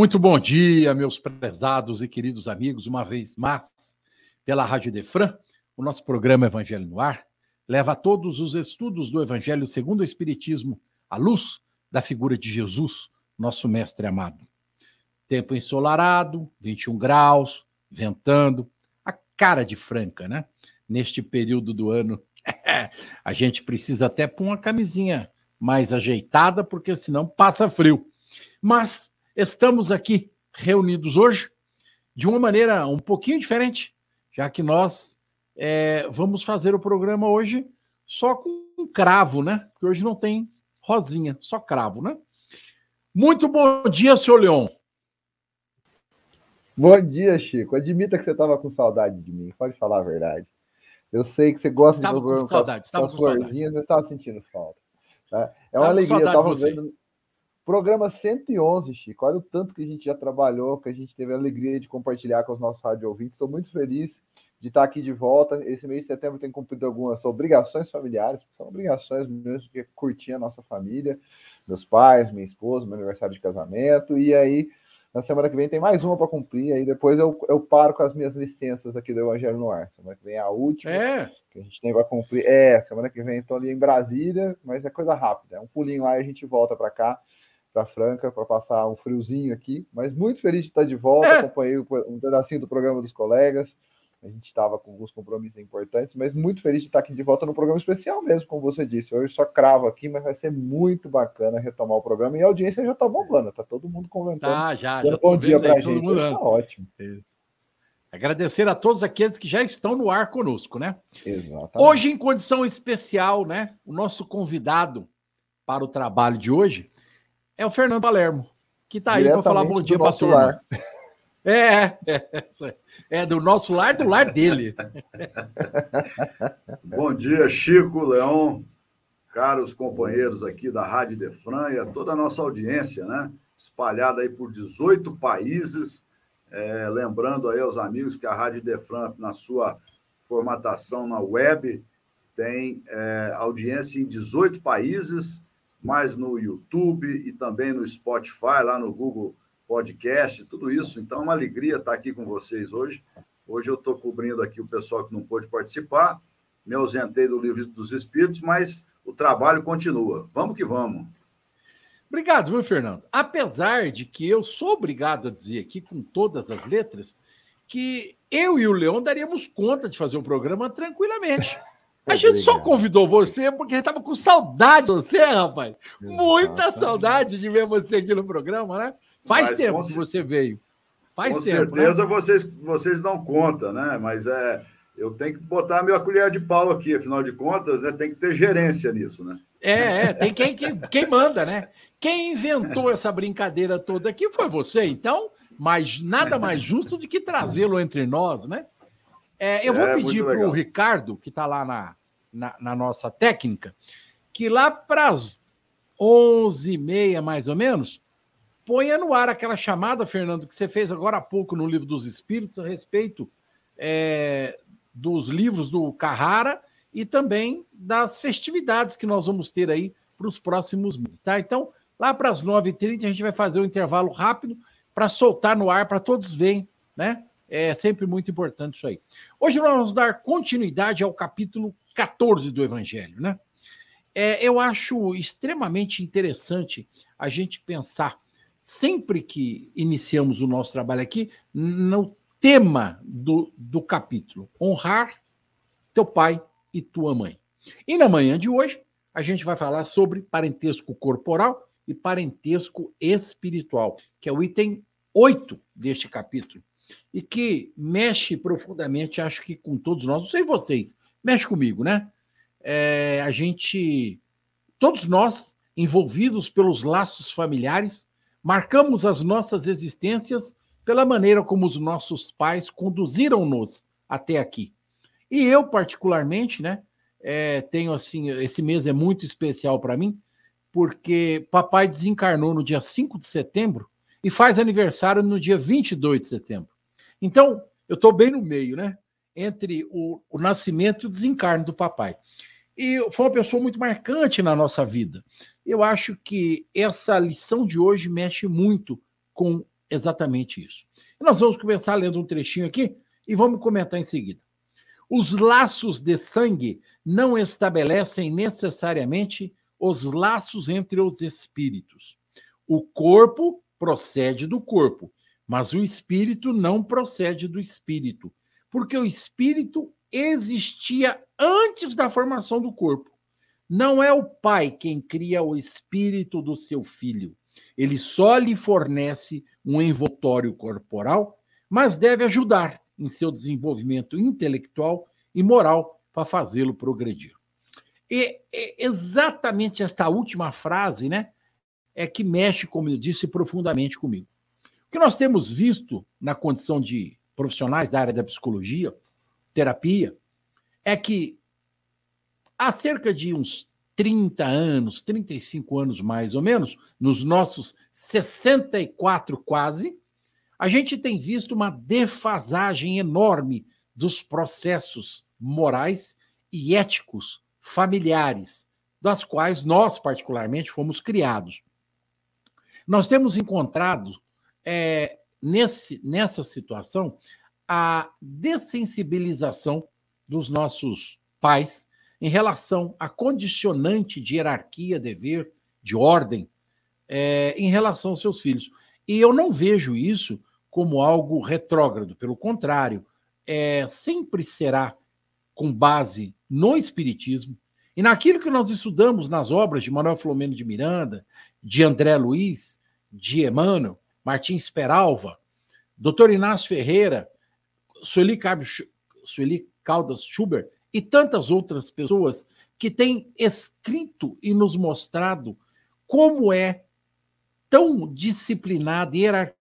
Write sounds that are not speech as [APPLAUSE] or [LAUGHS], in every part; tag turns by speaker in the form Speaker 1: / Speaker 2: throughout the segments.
Speaker 1: Muito bom dia, meus prezados e queridos amigos, uma vez mais, pela Rádio Defran, o nosso programa Evangelho no Ar leva a todos os estudos do Evangelho segundo o Espiritismo à luz da figura de Jesus, nosso mestre amado. Tempo ensolarado, 21 graus, ventando, a cara de Franca, né? Neste período do ano, [LAUGHS] a gente precisa até pôr uma camisinha mais ajeitada, porque senão passa frio. Mas estamos aqui reunidos hoje de uma maneira um pouquinho diferente, já que nós é, vamos fazer o programa hoje só com cravo, né? Porque hoje não tem rosinha, só cravo, né? Muito bom dia, senhor Leon.
Speaker 2: Bom dia, Chico. Admita que você estava com saudade de mim, pode falar a verdade. Eu sei que você gosta
Speaker 1: estava
Speaker 2: de programa
Speaker 1: com saudade,
Speaker 2: com as, com as florzinhas, mas estava sentindo falta. Tá? É uma alegria. Eu estava vendo Programa 111, Chico. Olha o tanto que a gente já trabalhou, que a gente teve a alegria de compartilhar com os nossos rádio ouvintes. Estou muito feliz de estar aqui de volta. Esse mês de setembro tem cumprido algumas obrigações familiares, são obrigações mesmo, que é curtir a nossa família, meus pais, minha esposa, meu aniversário de casamento. E aí, na semana que vem tem mais uma para cumprir. Aí depois eu, eu paro com as minhas licenças aqui do Evangelho no Ar. Semana que vem é a última.
Speaker 1: É.
Speaker 2: Que a gente tem para cumprir. É, semana que vem estou ali em Brasília, mas é coisa rápida. É um pulinho lá e a gente volta para cá para Franca para passar um friozinho aqui, mas muito feliz de estar de volta. É. [LAUGHS] Acompanhei um pedacinho do programa dos colegas. A gente estava com alguns compromissos importantes, mas muito feliz de estar aqui de volta no programa especial mesmo, como você disse. Hoje só cravo aqui, mas vai ser muito bacana retomar o programa. E a audiência já está bombando, tá todo mundo comentando.
Speaker 1: Tá, já, já.
Speaker 2: Bom dia para a gente. Tá ótimo.
Speaker 1: Agradecer a todos aqueles que já estão no ar conosco, né?
Speaker 2: Exatamente.
Speaker 1: Hoje, em condição especial, né? O nosso convidado para o trabalho de hoje é o Fernando Palermo, que está aí para falar bom dia para turma. É, é, é, do nosso lar, do lar dele. [LAUGHS]
Speaker 3: bom dia, Chico, Leão, caros companheiros aqui da Rádio Defran e a toda a nossa audiência, né? Espalhada aí por 18 países. É, lembrando aí aos amigos que a Rádio Defran, na sua formatação na web, tem é, audiência em 18 países mais no YouTube e também no Spotify, lá no Google Podcast, tudo isso. Então, é uma alegria estar aqui com vocês hoje. Hoje eu estou cobrindo aqui o pessoal que não pôde participar, me ausentei do Livro dos Espíritos, mas o trabalho continua. Vamos que vamos.
Speaker 1: Obrigado, viu, Fernando? Apesar de que eu sou obrigado a dizer aqui, com todas as letras, que eu e o Leão daríamos conta de fazer o programa tranquilamente. A gente só convidou você porque estava com saudade de você, rapaz. Muita saudade de ver você aqui no programa, né? Faz Mas tempo que você veio. Faz
Speaker 3: com
Speaker 1: tempo.
Speaker 3: Com né? certeza né? vocês, vocês dão conta, né? Mas é, eu tenho que botar a minha colher de pau aqui, afinal de contas, né? Tem que ter gerência nisso, né?
Speaker 1: É, é tem quem, quem, quem manda, né? Quem inventou essa brincadeira toda aqui foi você, então, mas nada [LAUGHS] mais justo do que trazê-lo entre nós, né? É, eu vou é, pedir para o Ricardo, que está lá na, na, na, nossa técnica, que lá para as 11h30, mais ou menos, ponha no ar aquela chamada, Fernando, que você fez agora há pouco no Livro dos Espíritos, a respeito é, dos livros do Carrara e também das festividades que nós vamos ter aí para os próximos meses, tá? Então, lá para as 9h30, a gente vai fazer um intervalo rápido para soltar no ar, para todos verem, né? É sempre muito importante isso aí. Hoje nós vamos dar continuidade ao capítulo 14 do Evangelho, né? É, eu acho extremamente interessante a gente pensar, sempre que iniciamos o nosso trabalho aqui, no tema do, do capítulo: honrar teu pai e tua mãe. E na manhã de hoje, a gente vai falar sobre parentesco corporal e parentesco espiritual, que é o item 8 deste capítulo e que mexe profundamente, acho que com todos nós, não sei vocês, mexe comigo, né? É, a gente, todos nós, envolvidos pelos laços familiares, marcamos as nossas existências pela maneira como os nossos pais conduziram-nos até aqui. E eu, particularmente, né, é, tenho assim, esse mês é muito especial para mim, porque papai desencarnou no dia 5 de setembro e faz aniversário no dia 22 de setembro. Então, eu estou bem no meio, né? Entre o, o nascimento e o desencarne do papai. E foi uma pessoa muito marcante na nossa vida. Eu acho que essa lição de hoje mexe muito com exatamente isso. Nós vamos começar lendo um trechinho aqui e vamos comentar em seguida. Os laços de sangue não estabelecem necessariamente os laços entre os espíritos. O corpo procede do corpo, mas o espírito não procede do espírito, porque o espírito existia antes da formação do corpo. Não é o pai quem cria o espírito do seu filho. Ele só lhe fornece um envoltório corporal, mas deve ajudar em seu desenvolvimento intelectual e moral para fazê-lo progredir. E, exatamente esta última frase, né, é que mexe, como eu disse, profundamente comigo. Que nós temos visto na condição de profissionais da área da psicologia, terapia, é que há cerca de uns 30 anos, 35 anos mais ou menos, nos nossos 64 quase, a gente tem visto uma defasagem enorme dos processos morais e éticos familiares, das quais nós, particularmente, fomos criados. Nós temos encontrado, é, nesse, nessa situação, a dessensibilização dos nossos pais em relação à condicionante de hierarquia, dever, de ordem, é, em relação aos seus filhos. E eu não vejo isso como algo retrógrado, pelo contrário, é, sempre será com base no Espiritismo e naquilo que nós estudamos nas obras de Manuel Filomeno de Miranda, de André Luiz, de Emmanuel, Martins Peralva, Dr. Inácio Ferreira, Sueli, Sueli Caldas Schubert e tantas outras pessoas que têm escrito e nos mostrado como é tão disciplinada e hierarquizada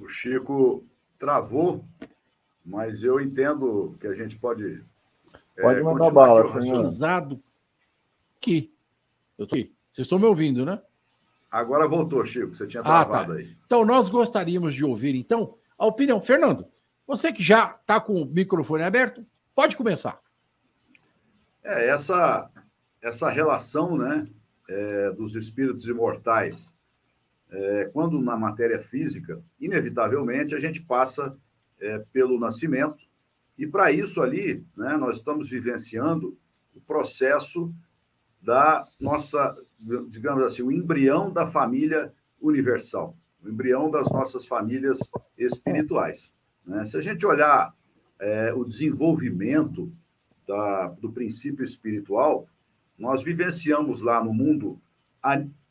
Speaker 3: O Chico travou, mas eu entendo que a gente pode.
Speaker 2: É, pode é, mandar bala,
Speaker 1: Fernando. Que? Eu tô aqui. Vocês estão me ouvindo, né?
Speaker 3: Agora voltou, Chico. Você tinha travado ah, tá. aí.
Speaker 1: Então, nós gostaríamos de ouvir, então, a opinião. Fernando, você que já está com o microfone aberto, pode começar.
Speaker 3: É, essa, essa relação né, é, dos espíritos imortais, é, quando na matéria física, inevitavelmente a gente passa é, pelo nascimento, e para isso ali, né, nós estamos vivenciando o processo da nossa digamos assim, o embrião da família universal, o embrião das nossas famílias espirituais. Né? Se a gente olhar é, o desenvolvimento da, do princípio espiritual, nós vivenciamos lá no mundo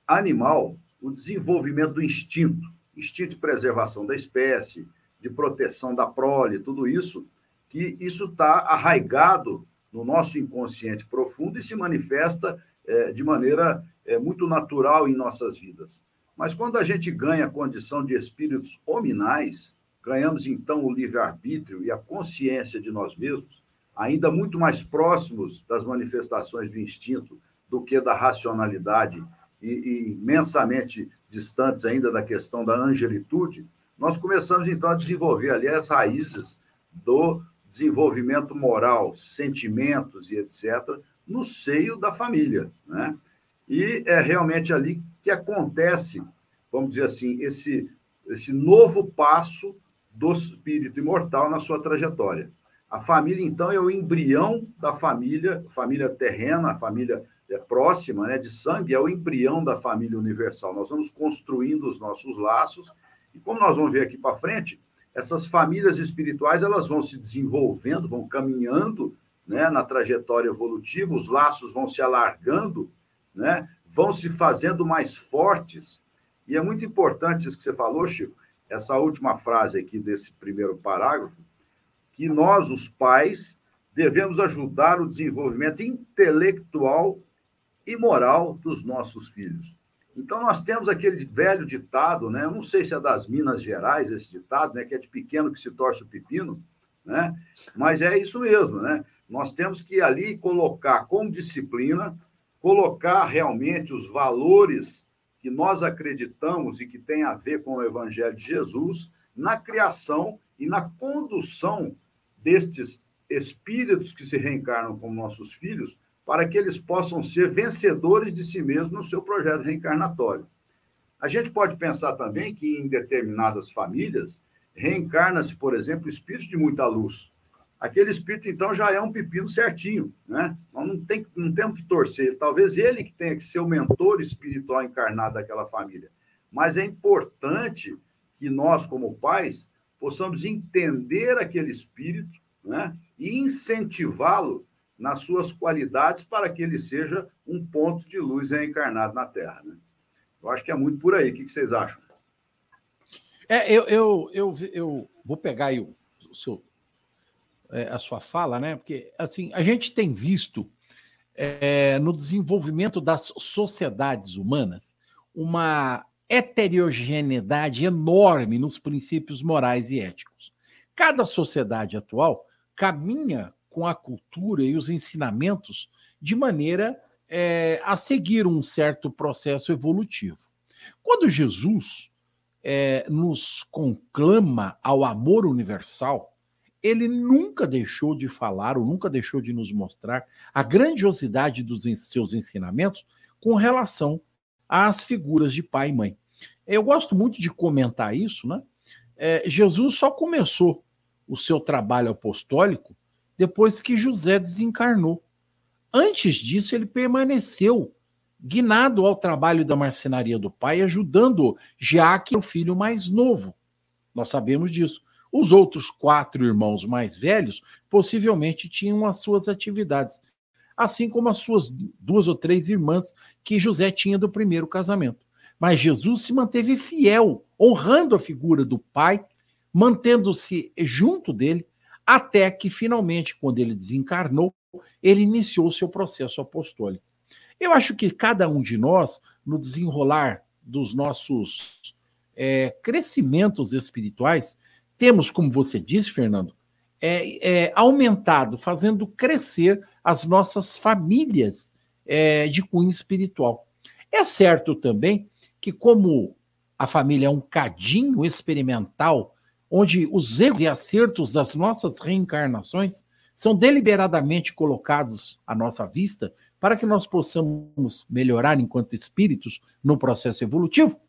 Speaker 3: animal o desenvolvimento do instinto, instinto de preservação da espécie, de proteção da prole, tudo isso, que isso está arraigado no nosso inconsciente profundo e se manifesta é, de maneira é, muito natural em nossas vidas. Mas quando a gente ganha a condição de espíritos hominais, ganhamos então o livre-arbítrio e a consciência de nós mesmos, ainda muito mais próximos das manifestações do instinto do que da racionalidade e, e imensamente distantes ainda da questão da angelitude, nós começamos então a desenvolver ali as raízes do desenvolvimento moral, sentimentos e etc., no seio da família. Né? E é realmente ali que acontece, vamos dizer assim, esse, esse novo passo do espírito imortal na sua trajetória. A família, então, é o embrião da família, família terrena, família é, próxima, né, de sangue, é o embrião da família universal. Nós vamos construindo os nossos laços, e como nós vamos ver aqui para frente, essas famílias espirituais elas vão se desenvolvendo, vão caminhando né, na trajetória evolutiva, os laços vão se alargando, né, vão se fazendo mais fortes. E é muito importante isso que você falou, Chico, essa última frase aqui desse primeiro parágrafo, que nós, os pais, devemos ajudar o desenvolvimento intelectual e moral dos nossos filhos. Então, nós temos aquele velho ditado, né? Eu não sei se é das Minas Gerais esse ditado, né? Que é de pequeno que se torce o pepino, né? Mas é isso mesmo, né? Nós temos que ali colocar com disciplina, colocar realmente os valores que nós acreditamos e que tem a ver com o Evangelho de Jesus na criação e na condução destes espíritos que se reencarnam como nossos filhos, para que eles possam ser vencedores de si mesmos no seu projeto reencarnatório. A gente pode pensar também que em determinadas famílias reencarna-se, por exemplo, espíritos de muita luz. Aquele espírito, então, já é um pepino certinho, né? Nós não, tem, não temos que torcer. Talvez ele que tenha que ser o mentor espiritual encarnado daquela família. Mas é importante que nós, como pais, possamos entender aquele espírito né? e incentivá-lo nas suas qualidades para que ele seja um ponto de luz reencarnado na Terra. Né? Eu acho que é muito por aí. O que vocês acham?
Speaker 1: É, eu, eu, eu, eu vou pegar aí o, seu, é, a sua fala, né? Porque assim a gente tem visto é, no desenvolvimento das sociedades humanas uma heterogeneidade enorme nos princípios morais e éticos. Cada sociedade atual caminha com a cultura e os ensinamentos de maneira é, a seguir um certo processo evolutivo. Quando Jesus é, nos conclama ao amor universal, ele nunca deixou de falar ou nunca deixou de nos mostrar a grandiosidade dos seus ensinamentos com relação às figuras de pai e mãe. Eu gosto muito de comentar isso, né? É, Jesus só começou o seu trabalho apostólico depois que José desencarnou. Antes disso, ele permaneceu guinado ao trabalho da marcenaria do pai, ajudando Jaque, o filho mais novo. Nós sabemos disso. Os outros quatro irmãos mais velhos possivelmente tinham as suas atividades, assim como as suas duas ou três irmãs que José tinha do primeiro casamento. Mas Jesus se manteve fiel, honrando a figura do pai, mantendo-se junto dele, até que finalmente, quando ele desencarnou, ele iniciou o seu processo apostólico. Eu acho que cada um de nós, no desenrolar dos nossos é, crescimentos espirituais, temos, como você disse, Fernando, é, é, aumentado, fazendo crescer as nossas famílias é, de cunho espiritual. É certo também que, como a família é um cadinho experimental onde os erros e acertos das nossas reencarnações são deliberadamente colocados à nossa vista para que nós possamos melhorar enquanto espíritos no processo evolutivo,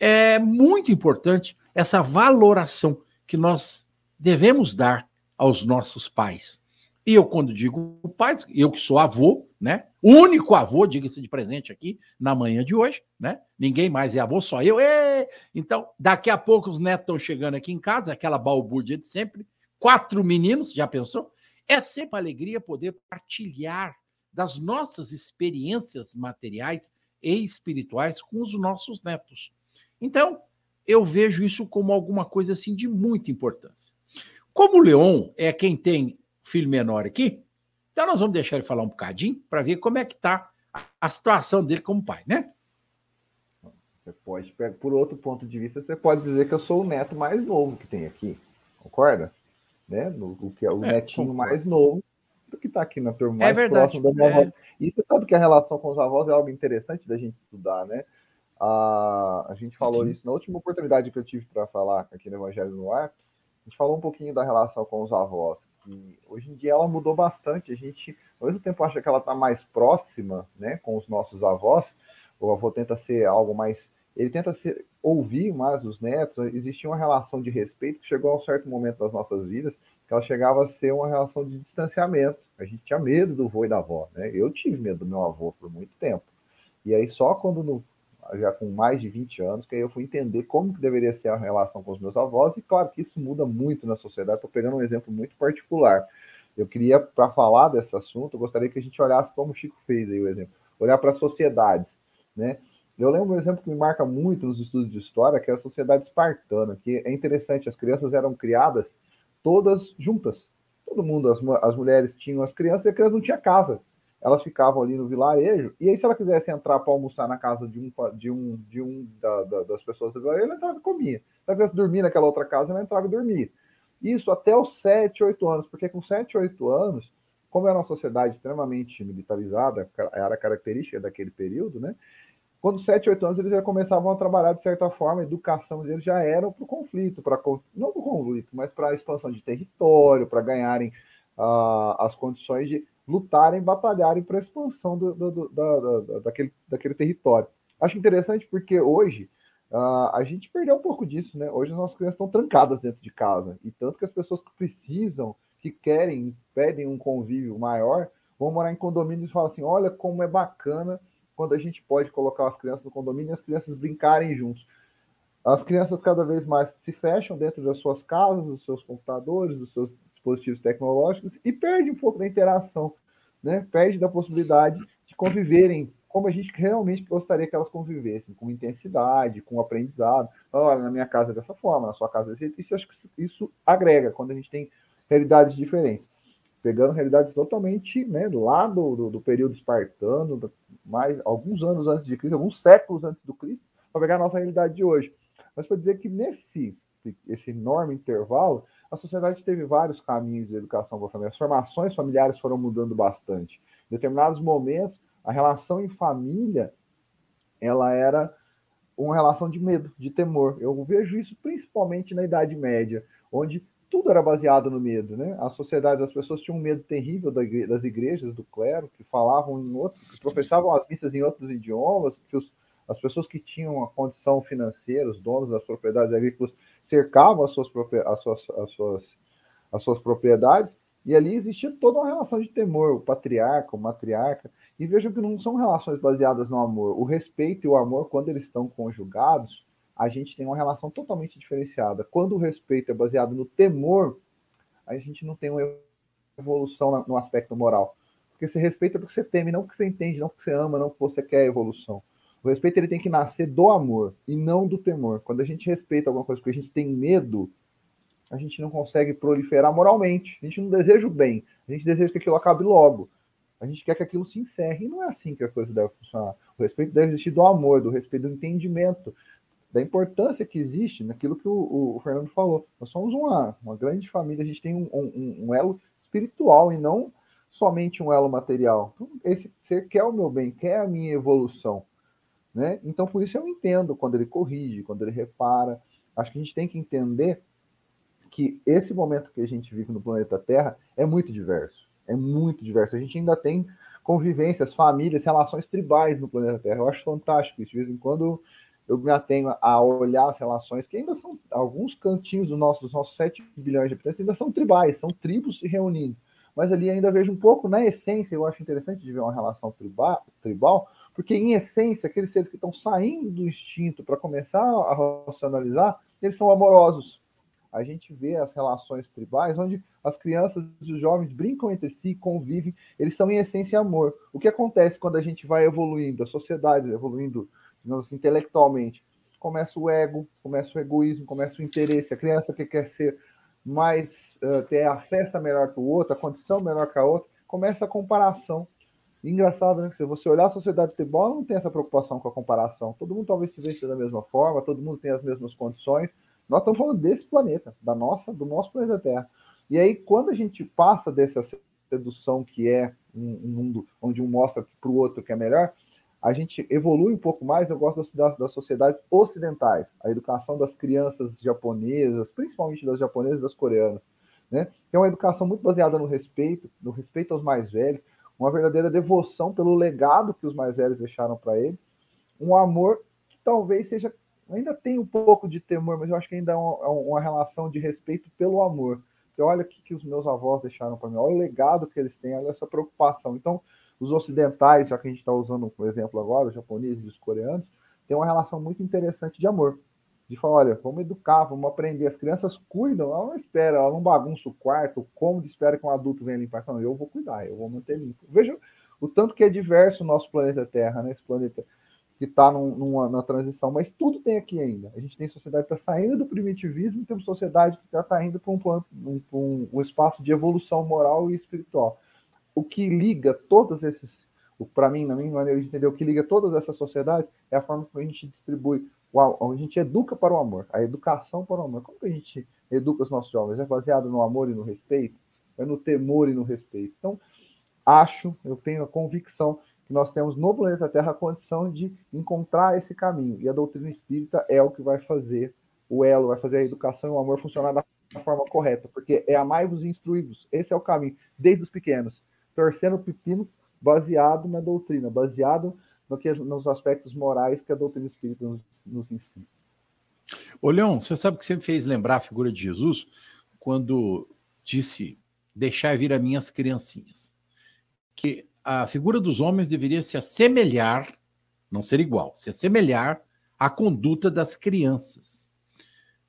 Speaker 1: é muito importante essa valoração que nós devemos dar aos nossos pais. E eu, quando digo pais, eu que sou avô, né? Único avô, diga-se de presente aqui na manhã de hoje, né? Ninguém mais é avô, só eu. Ê! Então, daqui a pouco os netos estão chegando aqui em casa, aquela balbúrdia de sempre. Quatro meninos, já pensou? É sempre uma alegria poder partilhar das nossas experiências materiais e espirituais com os nossos netos. Então, eu vejo isso como alguma coisa assim de muita importância. Como o Leon é quem tem filho menor aqui, então nós vamos deixar ele falar um bocadinho para ver como é que está a situação dele como pai, né?
Speaker 2: Você pode, por outro ponto de vista, você pode dizer que eu sou o neto mais novo que tem aqui, concorda? Né? O que é o é, netinho concordo. mais novo do que está aqui na turma é mais é verdade, próximo da minha é... avó. E você sabe que a relação com os avós é algo interessante da gente estudar, né? A, a gente falou Sim. isso na última oportunidade que eu tive para falar aqui no Evangelho no Ar. A gente falou um pouquinho da relação com os avós. E hoje em dia ela mudou bastante. A gente, ao mesmo tempo, acha que ela está mais próxima né, com os nossos avós. O avô tenta ser algo mais. Ele tenta ser, ouvir mais os netos. Existia uma relação de respeito que chegou a um certo momento das nossas vidas que ela chegava a ser uma relação de distanciamento. A gente tinha medo do avô e da avó. Né? Eu tive medo do meu avô por muito tempo. E aí, só quando no já com mais de 20 anos, que aí eu fui entender como que deveria ser a relação com os meus avós, e claro que isso muda muito na sociedade. Estou pegando um exemplo muito particular. Eu queria, para falar desse assunto, eu gostaria que a gente olhasse como o Chico fez aí o exemplo, olhar para sociedades, né? Eu lembro um exemplo que me marca muito nos estudos de história, que é a sociedade espartana, que é interessante, as crianças eram criadas todas juntas, todo mundo, as, as mulheres tinham as crianças e a criança não tinha casa. Elas ficavam ali no vilarejo, e aí, se ela quisesse entrar para almoçar na casa de um, de um, de um da, da, das pessoas do vilarejo, ela entrava e comia. Se ela quisesse dormir naquela outra casa, ela entrava e dormia. Isso até os 7, 8 anos, porque com 7, 8 anos, como era uma sociedade extremamente militarizada, era característica daquele período, né? Quando 7, 8 anos eles já começavam a trabalhar de certa forma, a educação deles já era para o conflito, para não para o conflito, mas para a expansão de território, para ganharem uh, as condições de lutarem, batalharem para a expansão do, do, do, da, da, daquele, daquele território. Acho interessante porque hoje uh, a gente perdeu um pouco disso, né? Hoje as nossas crianças estão trancadas dentro de casa, e tanto que as pessoas que precisam, que querem, pedem um convívio maior, vão morar em condomínios e falam assim: olha como é bacana quando a gente pode colocar as crianças no condomínio e as crianças brincarem juntos. As crianças cada vez mais se fecham dentro das suas casas, dos seus computadores, dos seus dispositivos tecnológicos e perde um pouco da interação, né? Perde da possibilidade de conviverem como a gente realmente gostaria que elas convivessem, com intensidade, com aprendizado. Olha, na minha casa é dessa forma, na sua casa é desse jeito. Isso acho que isso agrega quando a gente tem realidades diferentes pegando realidades totalmente né, lá do, do, do, período espartano, mais alguns anos antes de Cristo, alguns séculos antes do Cristo, para pegar a nossa realidade de hoje. Mas para dizer que nesse esse enorme intervalo, a sociedade teve vários caminhos de educação para a família. As formações familiares foram mudando bastante. Em determinados momentos, a relação em família ela era uma relação de medo, de temor. Eu vejo isso principalmente na Idade Média, onde tudo era baseado no medo, né? A sociedade, as pessoas tinham um medo terrível das igrejas, do clero, que falavam em outro, que professavam as missas em outros idiomas, que os, as pessoas que tinham a condição financeira, os donos das propriedades agrícolas, cercavam as suas, as suas, as suas, as suas propriedades, e ali existia toda uma relação de temor, o patriarca, o matriarca, e vejam que não são relações baseadas no amor. O respeito e o amor, quando eles estão conjugados, a gente tem uma relação totalmente diferenciada. Quando o respeito é baseado no temor, a gente não tem uma evolução no aspecto moral. Porque você respeita porque você teme, não porque você entende, não porque você ama, não porque você quer evolução. O respeito ele tem que nascer do amor e não do temor. Quando a gente respeita alguma coisa porque a gente tem medo, a gente não consegue proliferar moralmente. A gente não deseja o bem. A gente deseja que aquilo acabe logo. A gente quer que aquilo se encerre. E não é assim que a coisa deve funcionar. O respeito deve existir do amor, do respeito, do entendimento da importância que existe naquilo que o, o, Fernando falou. Nós somos uma, uma grande família, a gente tem um, um, um, elo espiritual e não somente um elo material. Então, esse ser quer o meu bem, quer a minha evolução. Né? Então, por isso eu entendo quando ele corrige, quando ele repara. Acho que a gente tem que entender que esse momento que a gente vive no planeta Terra é muito diverso. É muito diverso. A gente ainda tem convivências, famílias, relações tribais no planeta Terra. Eu acho fantástico isso. De vez em quando eu me atenho a olhar as relações, que ainda são alguns cantinhos do nosso, dos nossos 7 bilhões de habitantes, ainda são tribais, são tribos se reunindo. Mas ali ainda vejo um pouco, na essência, eu acho interessante de ver uma relação tribal, tribal porque em essência, aqueles seres que estão saindo do instinto para começar a racionalizar, eles são amorosos. A gente vê as relações tribais, onde as crianças e os jovens brincam entre si, convivem, eles são em essência amor. O que acontece quando a gente vai evoluindo, a sociedade evoluindo assim, intelectualmente. Começa o ego, começa o egoísmo, começa o interesse. A criança que quer ser mais, uh, ter a festa melhor que o outro, a condição melhor que a outra, começa a comparação. Engraçado, né? Se você olhar a sociedade de futebol, não tem essa preocupação com a comparação. Todo mundo talvez se veja da mesma forma, todo mundo tem as mesmas condições. Nós estamos falando desse planeta, da nossa, do nosso planeta Terra. E aí, quando a gente passa dessa sedução que é um, um mundo onde um mostra para o outro que é melhor, a gente evolui um pouco mais, eu gosto das, das sociedades ocidentais, a educação das crianças japonesas, principalmente das japonesas e das coreanas, né? É uma educação muito baseada no respeito, no respeito aos mais velhos, uma verdadeira devoção pelo legado que os mais velhos deixaram para eles, um amor que talvez seja, ainda tem um pouco de temor, mas eu acho que ainda é uma, é uma relação de respeito pelo amor. Porque olha o que, que os meus avós deixaram para mim, olha o legado que eles têm, olha essa preocupação. Então, os ocidentais, já que a gente está usando um exemplo agora, os japoneses e os coreanos, têm uma relação muito interessante de amor. De falar, olha, vamos educar, vamos aprender. As crianças cuidam, ela não espera, ela não bagunça o quarto, o espera que um adulto venha limpar. Não, eu vou cuidar, eu vou manter limpo. Veja o tanto que é diverso o nosso planeta Terra, né? Esse planeta que está na transição, mas tudo tem aqui ainda. A gente tem sociedade que está saindo do primitivismo e temos sociedade que está indo para um, um, um, um espaço de evolução moral e espiritual. O que liga todos esses, para mim, na minha maneira de entender, o que liga todas essas sociedades é a forma como a gente distribui, a gente educa para o amor, a educação para o amor. Como que a gente educa os nossos jovens? É baseado no amor e no respeito? É no temor e no respeito? Então, acho, eu tenho a convicção que nós temos no planeta Terra a condição de encontrar esse caminho. E a doutrina espírita é o que vai fazer o elo, vai fazer a educação e o amor funcionar da forma correta, porque é amai-vos e instruí-vos. Esse é o caminho, desde os pequenos, torcendo o pepino baseado na doutrina, baseado no que, nos aspectos morais que a doutrina espírita nos, nos ensina.
Speaker 1: Ô, Leão, você sabe que você me fez lembrar a figura de Jesus quando disse: Deixai vir a minhas criancinhas. Que a figura dos homens deveria se assemelhar, não ser igual, se assemelhar à conduta das crianças.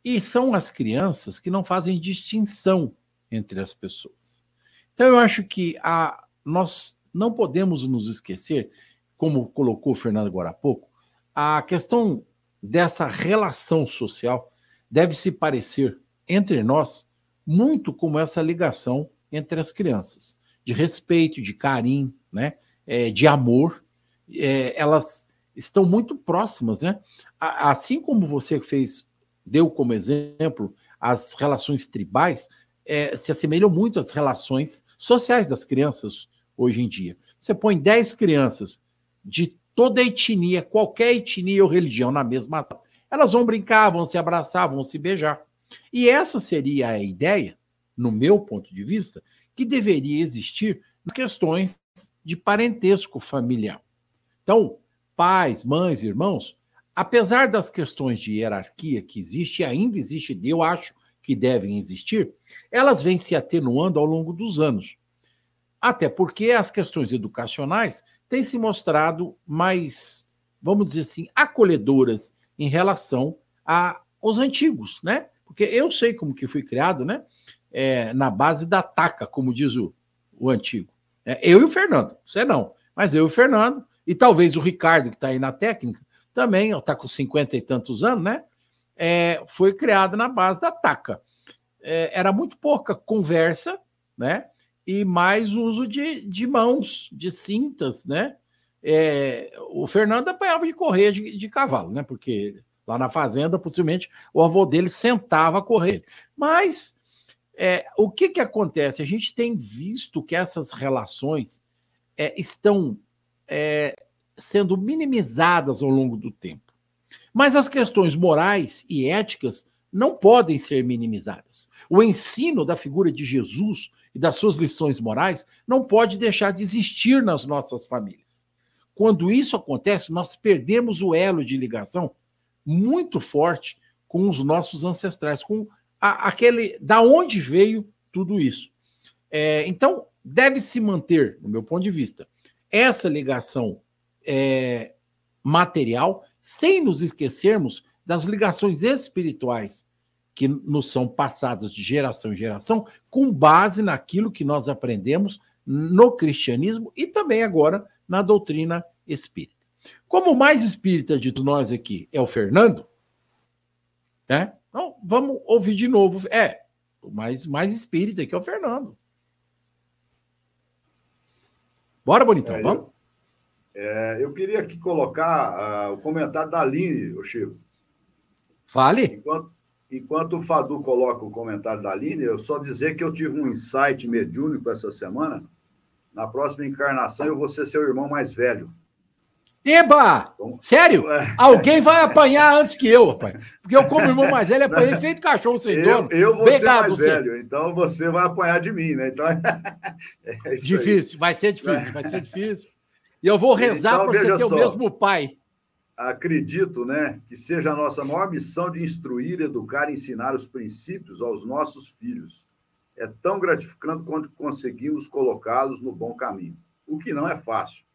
Speaker 1: E são as crianças que não fazem distinção entre as pessoas. Então, eu acho que a, nós não podemos nos esquecer, como colocou o Fernando agora há pouco, a questão dessa relação social deve se parecer entre nós muito como essa ligação entre as crianças, de respeito, de carinho, né? É, de amor, é, elas estão muito próximas, né? Assim como você fez, deu como exemplo as relações tribais, é, se assemelham muito às relações sociais das crianças hoje em dia. Você põe 10 crianças de toda etnia, qualquer etnia ou religião na mesma sala, elas vão brincar, vão se abraçar, vão se beijar. E essa seria a ideia, no meu ponto de vista, que deveria existir nas questões de parentesco familiar. Então, pais, mães, irmãos, apesar das questões de hierarquia que existe ainda existe, eu acho que devem existir, elas vêm se atenuando ao longo dos anos. Até porque as questões educacionais têm se mostrado mais, vamos dizer assim, acolhedoras em relação aos antigos, né? Porque eu sei como que fui criado, né? É, na base da taca, como diz o, o antigo. É, eu e o Fernando, você não, mas eu e o Fernando, e talvez o Ricardo, que está aí na técnica, também, está com cinquenta e tantos anos, né? É, foi criado na base da taca. É, era muito pouca conversa, né? E mais uso de, de mãos, de cintas, né? É, o Fernando apanhava de correr de, de, cavalo, né? Porque lá na fazenda, possivelmente, o avô dele sentava a correr. Mas é, o que, que acontece? A gente tem visto que essas relações é, estão é, sendo minimizadas ao longo do tempo. Mas as questões morais e éticas não podem ser minimizadas. O ensino da figura de Jesus e das suas lições morais não pode deixar de existir nas nossas famílias. Quando isso acontece, nós perdemos o elo de ligação muito forte com os nossos ancestrais, com a, aquele da onde veio tudo isso. É, então, deve se manter, no meu ponto de vista, essa ligação é, material, sem nos esquecermos das ligações espirituais que nos são passadas de geração em geração, com base naquilo que nós aprendemos no cristianismo e também agora na doutrina espírita. Como o mais espírita de nós aqui é o Fernando, né? Então, vamos ouvir de novo. É, o mais, mais espírita que é o Fernando. Bora, bonitão, é, vamos?
Speaker 3: Eu, é, eu queria aqui colocar uh, o comentário da Aline, o Chico.
Speaker 1: Fale.
Speaker 3: Enquanto, enquanto o Fadu coloca o comentário da Aline, eu só dizer que eu tive um insight mediúnico essa semana. Na próxima encarnação, eu vou ser seu irmão mais velho.
Speaker 1: Eba! Sério? É. Alguém vai apanhar antes que eu, rapaz. Porque eu, como irmão mais velho, apanhei [LAUGHS] feito cachorro sem dono.
Speaker 3: Eu vou ser mais você. velho, então você vai apanhar de mim, né? Então, [LAUGHS]
Speaker 1: é difícil, aí. vai ser difícil, vai ser difícil. E eu vou rezar então, para você ter só, o mesmo pai.
Speaker 3: Acredito, né, que seja a nossa maior missão de instruir, educar e ensinar os princípios aos nossos filhos. É tão gratificante quando conseguimos colocá-los no bom caminho, o que não é fácil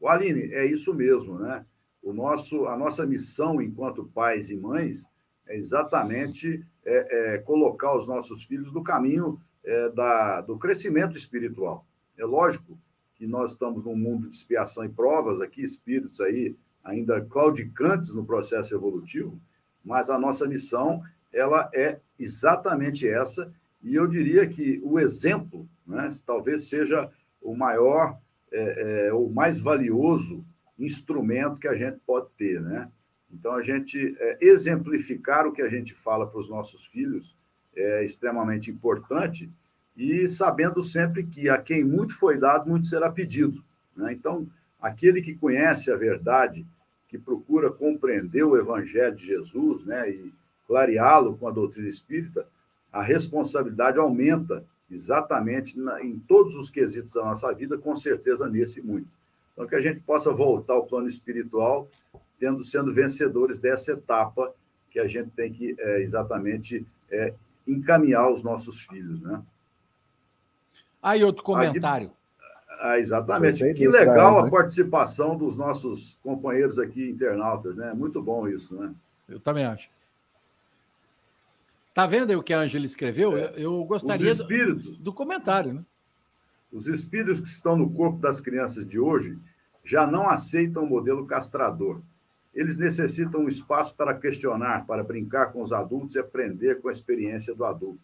Speaker 3: o Aline, é isso mesmo, né? O nosso, a nossa missão enquanto pais e mães é exatamente é, é, colocar os nossos filhos no caminho é, da, do crescimento espiritual. É lógico que nós estamos num mundo de expiação e provas aqui, espíritos aí ainda claudicantes no processo evolutivo, mas a nossa missão ela é exatamente essa, e eu diria que o exemplo né, talvez seja o maior, é, é, o mais valioso instrumento que a gente pode ter. Né? Então, a gente é, exemplificar o que a gente fala para os nossos filhos é extremamente importante, e sabendo sempre que a quem muito foi dado, muito será pedido. Né? Então, aquele que conhece a verdade, que procura compreender o Evangelho de Jesus né, e clareá-lo com a doutrina espírita, a responsabilidade aumenta exatamente na, em todos os quesitos da nossa vida, com certeza nesse muito. Então, que a gente possa voltar ao plano espiritual, tendo sendo vencedores dessa etapa que a gente tem que é, exatamente é, encaminhar os nossos filhos, né?
Speaker 1: Aí outro comentário.
Speaker 3: Ah, exatamente. Que legal a né? participação dos nossos companheiros aqui internautas, né? Muito bom isso, né?
Speaker 1: Eu também acho. Tá vendo aí o que a Ângela escreveu? É. Eu gostaria
Speaker 3: Os espíritos,
Speaker 1: do, do comentário, né?
Speaker 3: Os espíritos que estão no corpo das crianças de hoje já não aceitam o modelo castrador. Eles necessitam um espaço para questionar, para brincar com os adultos e aprender com a experiência do adulto.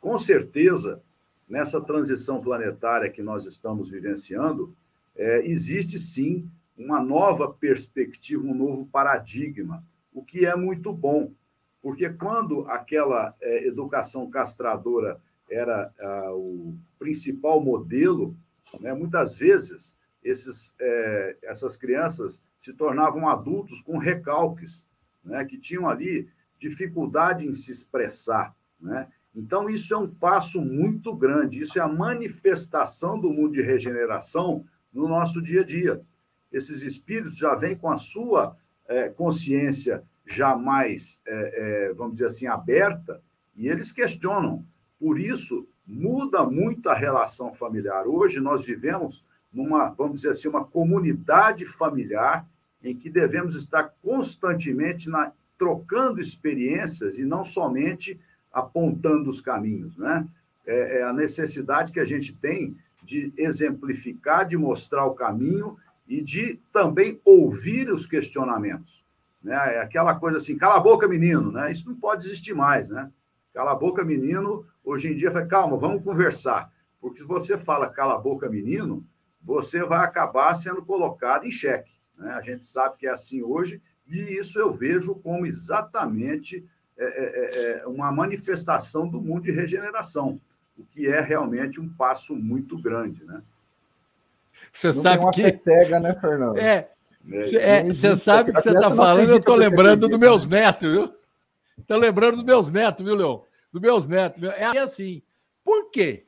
Speaker 3: Com certeza, nessa transição planetária que nós estamos vivenciando, é, existe sim uma nova perspectiva, um novo paradigma, o que é muito bom. Porque quando aquela é, educação castradora era o principal modelo, né, muitas vezes esses, é, essas crianças se tornavam adultos com recalques, né, que tinham ali dificuldade em se expressar. Né? Então, isso é um passo muito grande, isso é a manifestação do mundo de regeneração no nosso dia a dia. Esses espíritos já vêm com a sua é, consciência jamais, é, é, vamos dizer assim, aberta, e eles questionam. Por isso, muda muito a relação familiar. Hoje, nós vivemos numa, vamos dizer assim, uma comunidade familiar em que devemos estar constantemente na, trocando experiências e não somente apontando os caminhos. Né? É, é a necessidade que a gente tem de exemplificar, de mostrar o caminho e de também ouvir os questionamentos. Né? É aquela coisa assim, cala a boca, menino, né? Isso não pode existir mais, né? Cala a boca, menino, hoje em dia, foi calma, vamos conversar. Porque se você fala cala a boca, menino, você vai acabar sendo colocado em xeque. Né? A gente sabe que é assim hoje, e isso eu vejo como exatamente é, é, é, é uma manifestação do mundo de regeneração, o que é realmente um passo muito grande. Né?
Speaker 1: Você Não sabe que. Cega, né, Fernando? É, é, você é, sabe que você está falando, eu estou lembrando dos meus netos, viu? Estou lembrando dos meus netos, viu, Leão? Dos meus netos. É assim. Por quê?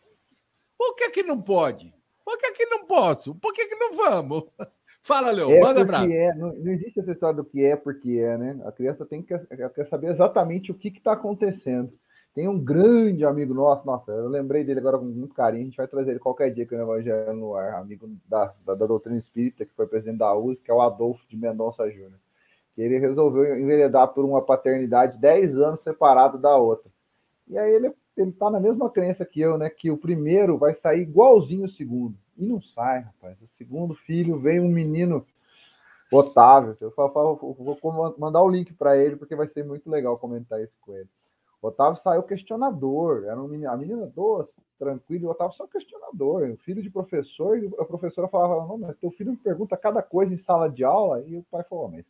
Speaker 1: Por que, que não pode? Por que, que não posso? Por que, que não vamos? [LAUGHS] Fala, Leão,
Speaker 2: é
Speaker 1: manda abraço.
Speaker 2: É. Não, não, existe essa história do que é porque é, né? A criança tem que quer saber exatamente o que está acontecendo. Tem um grande amigo nosso, nossa, eu lembrei dele agora com muito carinho, a gente vai trazer ele qualquer dia que o Evangelho no ar, amigo da, da, da doutrina espírita, que foi presidente da USP, que é o Adolfo de Mendonça Júnior. Que ele resolveu enveredar por uma paternidade 10 anos separado da outra. E aí ele, ele tá na mesma crença que eu, né? Que o primeiro vai sair igualzinho o segundo. E não sai, rapaz. O segundo filho vem um menino Otávio. Eu vou mandar o link para ele, porque vai ser muito legal comentar isso com ele. Otávio saiu questionador, era um menino, a menina doce, tranquilo, o Otávio só questionador, filho de professor, e a professora falava, não, mas teu filho me pergunta cada coisa em sala de aula, e o pai falou, mas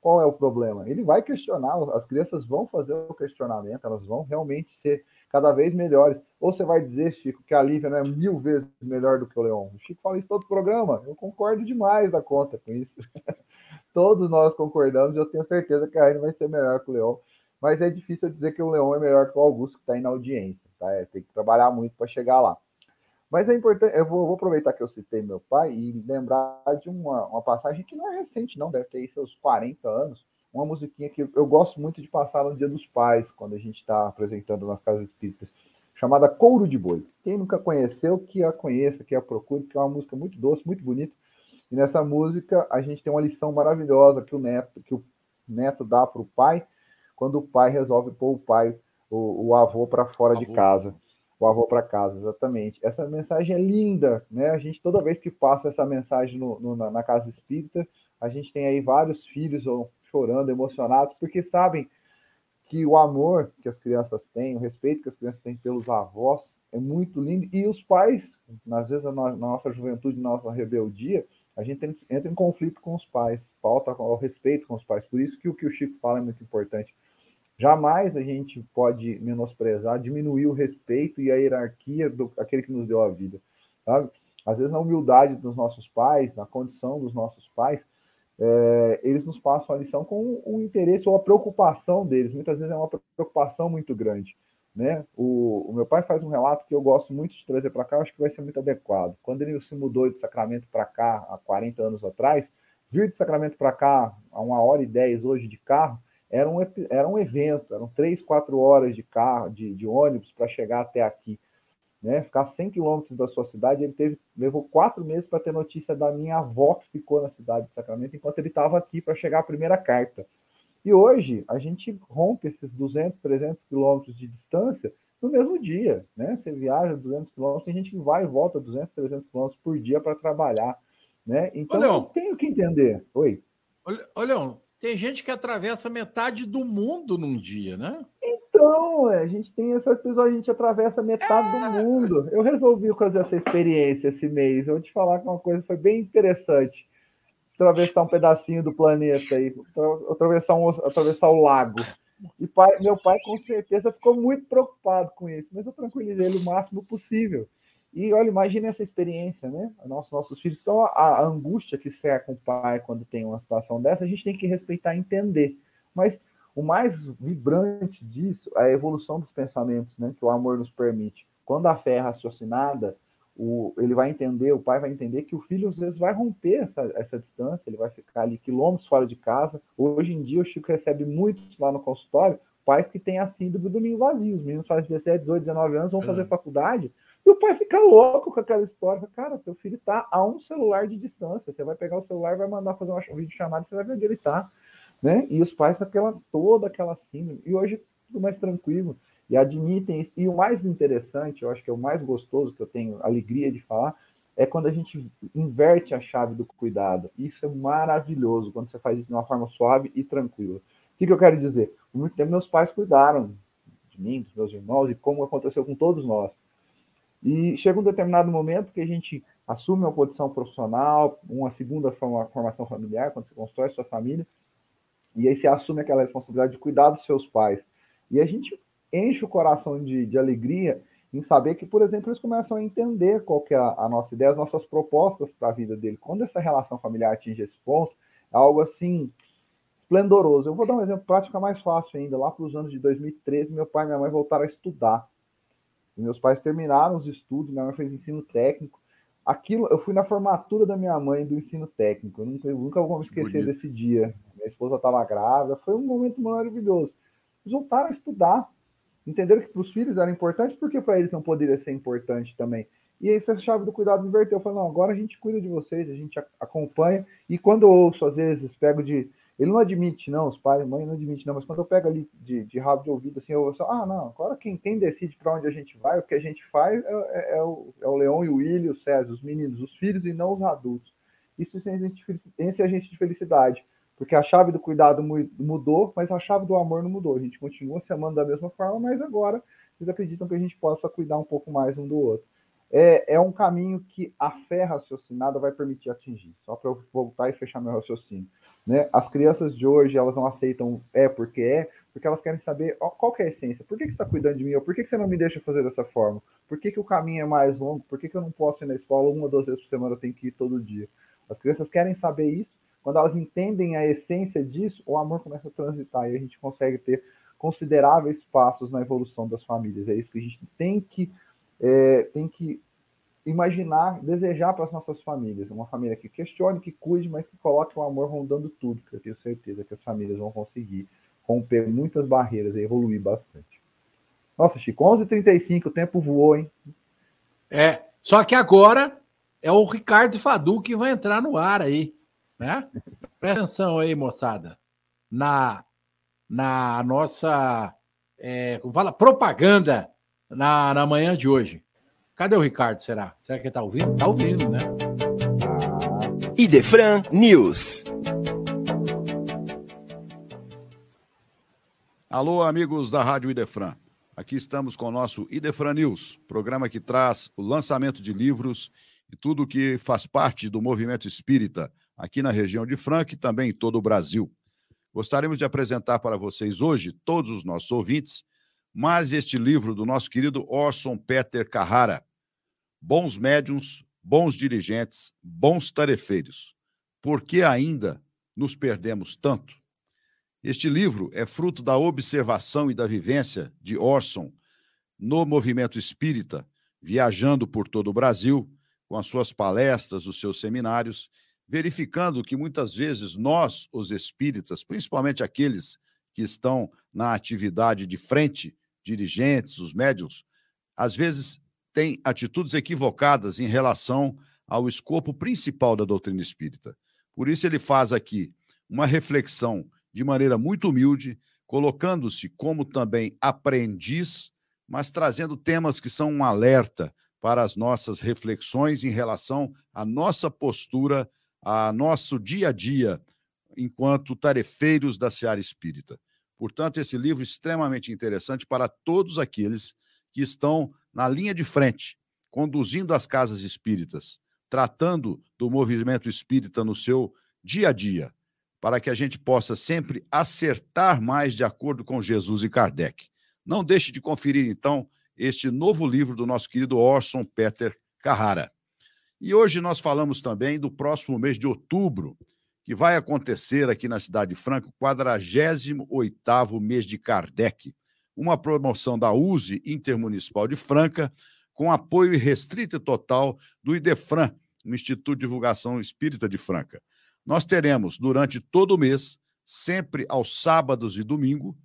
Speaker 2: qual é o problema? Ele vai questionar, as crianças vão fazer o questionamento, elas vão realmente ser cada vez melhores. Ou você vai dizer, Chico, que a Lívia não é mil vezes melhor do que o Leon. O Chico fala isso todo o programa, eu concordo demais da conta com isso. [LAUGHS] Todos nós concordamos, eu tenho certeza que a Aine vai ser melhor que o Leon mas é difícil dizer que o Leão é melhor que o Augusto, que está aí na audiência. Tá? É, tem que trabalhar muito para chegar lá. Mas é importante, eu vou, vou, aproveitar que eu citei meu pai e lembrar de uma, uma, passagem que não é recente, não, deve ter seus 40 anos. Uma musiquinha que eu gosto muito de passar no Dia dos Pais, quando a gente está apresentando nas casas espíritas, chamada Couro de Boi. Quem nunca conheceu, que a conheça, que a procure, que é uma música muito doce, muito bonita. E nessa música a gente tem uma lição maravilhosa que o neto, que o neto dá para o pai, quando o pai resolve pôr o pai, o, o avô para fora avô. de casa. O avô para casa, exatamente. Essa mensagem é linda, né? A gente, toda vez que passa essa mensagem no, no, na, na, casa espírita, A gente tem aí vários filhos chorando, emocionados, porque sabem que o amor que as crianças têm, o respeito que as crianças têm pelos avós é muito lindo. E os pais, às vezes na nossa juventude, na nossa rebeldia, a gente entra em conflito com os pais, falta o respeito com os pais. Por isso que o que o Chico fala é muito importante. Jamais a gente pode menosprezar, diminuir o respeito e a hierarquia do aquele que nos deu a vida, sabe? Às vezes na humildade dos nossos pais, na condição dos nossos pais, é, eles nos passam a lição com o interesse ou a preocupação deles. Muitas vezes é uma preocupação muito grande. Né? O, o meu pai faz um relato que eu gosto muito de trazer para cá, acho que vai ser muito adequado. Quando ele se mudou de Sacramento para cá, há 40 anos atrás, vir de Sacramento para cá, a uma hora e dez hoje de carro, era um, era um evento, eram três, quatro horas de carro, de, de ônibus para chegar até aqui né, ficar 100 quilômetros da sua cidade, ele teve, levou quatro meses para ter notícia da minha avó que ficou na cidade de Sacramento, enquanto ele estava aqui para chegar a primeira carta. E hoje a gente rompe esses 200, 300 quilômetros de distância no mesmo dia, né? Você viaja 200 quilômetros, tem gente que vai e volta 200, 300 quilômetros por dia para trabalhar, né? Então Ô, eu tenho que entender. Oi.
Speaker 1: Leão, tem gente que atravessa metade do mundo num dia, né?
Speaker 2: Então, a gente tem esse episódio, a gente atravessa metade do mundo. Eu resolvi fazer essa experiência esse mês. Eu vou te falar que uma coisa foi bem interessante. Atravessar um pedacinho do planeta aí, atravessar, um, atravessar o lago. E pai, meu pai, com certeza, ficou muito preocupado com isso, mas eu tranquilizei ele o máximo possível. E olha, imagine essa experiência, né? Nossos, nossos filhos. Então, a, a angústia que cerca o pai quando tem uma situação dessa, a gente tem que respeitar e entender. Mas o mais vibrante disso é a evolução dos pensamentos, né, que o amor nos permite. Quando a fé é raciocinada, o, ele vai entender, o pai vai entender que o filho às vezes vai romper essa, essa distância, ele vai ficar ali quilômetros fora de casa. Hoje em dia, o Chico recebe muitos lá no consultório, pais que têm a síndrome do domingo vazio. Os meninos fazem 17, 18, 19 anos, vão fazer é. faculdade, e o pai fica louco com aquela história. Cara, teu filho está a um celular de distância. Você vai pegar o celular, vai mandar fazer uma vídeo chamada, você vai ver onde ele está né? E os pais aquela toda aquela síndrome. E hoje tudo mais tranquilo e admitem isso. E o mais interessante, eu acho que é o mais gostoso que eu tenho alegria de falar, é quando a gente inverte a chave do cuidado. Isso é maravilhoso quando você faz isso de uma forma suave e tranquila. O que, que eu quero dizer? Por muito tempo meus pais cuidaram de mim, dos meus irmãos e como aconteceu com todos nós. E chega um determinado momento que a gente assume uma posição profissional, uma segunda formação familiar, quando você constrói sua família, e aí você assume aquela responsabilidade de cuidar dos seus pais. E a gente enche o coração de, de alegria em saber que, por exemplo, eles começam a entender qual que é a, a nossa ideia, as nossas propostas para a vida dele. Quando essa relação familiar atinge esse ponto, é algo assim esplendoroso. Eu vou dar um exemplo prático é mais fácil ainda. Lá para os anos de 2013, meu pai e minha mãe voltaram a estudar. E meus pais terminaram os estudos, minha mãe fez ensino técnico. Aquilo, eu fui na formatura da minha mãe do ensino técnico. Eu nunca, eu nunca vou me esquecer Bonito. desse dia. Minha esposa estava grávida, foi um momento maravilhoso. Eles voltaram a estudar, entenderam que para os filhos era importante, porque para eles não poderia ser importante também. E essa chave do cuidado inverteu. Eu falei, não, agora a gente cuida de vocês, a gente acompanha. E quando eu ouço, às vezes, pego de. Ele não admite, não, os pais, mãe não admite, não, mas quando eu pego ali de, de rabo de ouvido, assim, eu ouço, ah, não, agora quem, quem decide para onde a gente vai, o que a gente faz é, é, é, o, é o Leão e o William, o César, os meninos, os filhos e não os adultos. Isso sem agente de felicidade. Porque a chave do cuidado mudou, mas a chave do amor não mudou. A gente continua se amando da mesma forma, mas agora eles acreditam que a gente possa cuidar um pouco mais um do outro. É, é um caminho que a fé raciocinada vai permitir atingir. Só para eu voltar e fechar meu raciocínio. Né? As crianças de hoje, elas não aceitam é porque é, porque elas querem saber ó, qual que é a essência. Por que, que você está cuidando de mim? Ou por que, que você não me deixa fazer dessa forma? Por que, que o caminho é mais longo? Por que, que eu não posso ir na escola uma ou duas vezes por semana? Eu tenho que ir todo dia. As crianças querem saber isso quando elas entendem a essência disso, o amor começa a transitar e a gente consegue ter consideráveis passos na evolução das famílias. É isso que a gente tem que, é, tem que imaginar, desejar para as nossas famílias. Uma família que questione, que cuide, mas que coloque o amor rondando tudo, que eu tenho certeza que as famílias vão conseguir romper muitas barreiras e evoluir bastante. Nossa, Chico, 11h35, o tempo voou, hein?
Speaker 1: É, só que agora é o Ricardo Fadu que vai entrar no ar aí né? Presta atenção aí, moçada, na, na nossa é, fala, propaganda na, na manhã de hoje. Cadê o Ricardo, será? Será que ele tá ouvindo? Tá ouvindo, né? Ah.
Speaker 4: Idefran News.
Speaker 3: Alô, amigos da Rádio Idefran. Aqui estamos com o nosso Idefran News, programa que traz o lançamento de livros e tudo o que faz parte do movimento espírita aqui na região de Franca e também em todo o Brasil. Gostaríamos de apresentar para vocês hoje, todos os nossos ouvintes, mais este livro do nosso querido Orson Peter Carrara, Bons Médiuns, Bons Dirigentes, Bons Tarefeiros. Por que ainda nos perdemos tanto? Este livro é fruto da observação e da vivência de Orson no movimento espírita, viajando por todo o Brasil, com as suas palestras, os seus seminários, verificando que muitas vezes nós, os espíritas, principalmente aqueles que estão na atividade de frente, dirigentes, os médios, às vezes têm atitudes equivocadas em relação ao escopo principal da doutrina espírita. Por isso, ele faz aqui uma reflexão de maneira muito humilde, colocando-se como também aprendiz, mas trazendo temas que são um alerta para as nossas reflexões em relação à nossa postura, a nosso dia a dia enquanto tarefeiros da seara espírita. Portanto, esse livro é extremamente interessante para todos aqueles que estão na linha de frente, conduzindo as casas espíritas, tratando do movimento espírita no seu dia a dia, para que a gente possa sempre acertar mais de acordo com Jesus e Kardec. Não deixe de conferir, então, este novo livro do nosso querido Orson Peter Carrara. E hoje nós falamos também do próximo mês de outubro, que vai acontecer aqui na cidade de Franca, o 48º mês de Kardec, uma promoção da USE Intermunicipal de Franca, com apoio restrito e total do IDEFRAN, Instituto de Divulgação Espírita de Franca. Nós teremos, durante todo o mês, sempre aos sábados e domingo,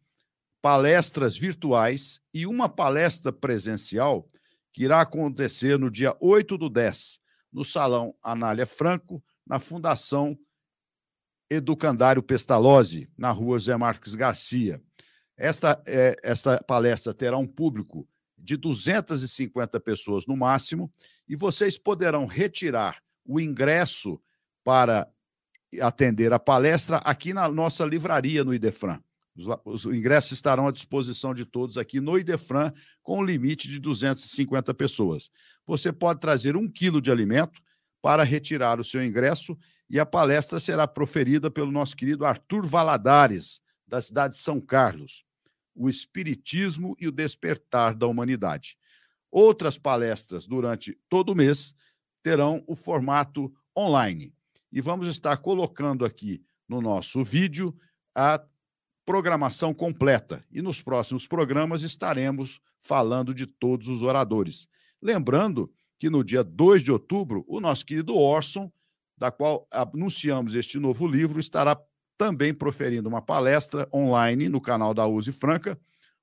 Speaker 3: palestras virtuais e uma palestra presencial que irá acontecer no dia 8 do 10, no Salão Anália Franco, na Fundação Educandário Pestalozzi, na rua Zé Marques Garcia. Esta, é, esta palestra terá um público de 250 pessoas no máximo, e vocês poderão retirar o ingresso para atender a palestra aqui na nossa livraria no Idefran. Os, os ingressos estarão à disposição de todos aqui no Idefran, com um limite de 250 pessoas. Você pode trazer um quilo de alimento para retirar o seu ingresso e a palestra será proferida pelo nosso querido Arthur Valadares, da cidade de São Carlos. O Espiritismo e o Despertar da Humanidade. Outras palestras durante todo o mês terão o formato online e vamos estar colocando aqui no nosso vídeo a programação completa. E nos próximos programas estaremos falando de todos os oradores. Lembrando que no dia 2 de outubro, o nosso querido Orson, da qual anunciamos este novo livro, estará também proferindo uma palestra online no canal da Use Franca,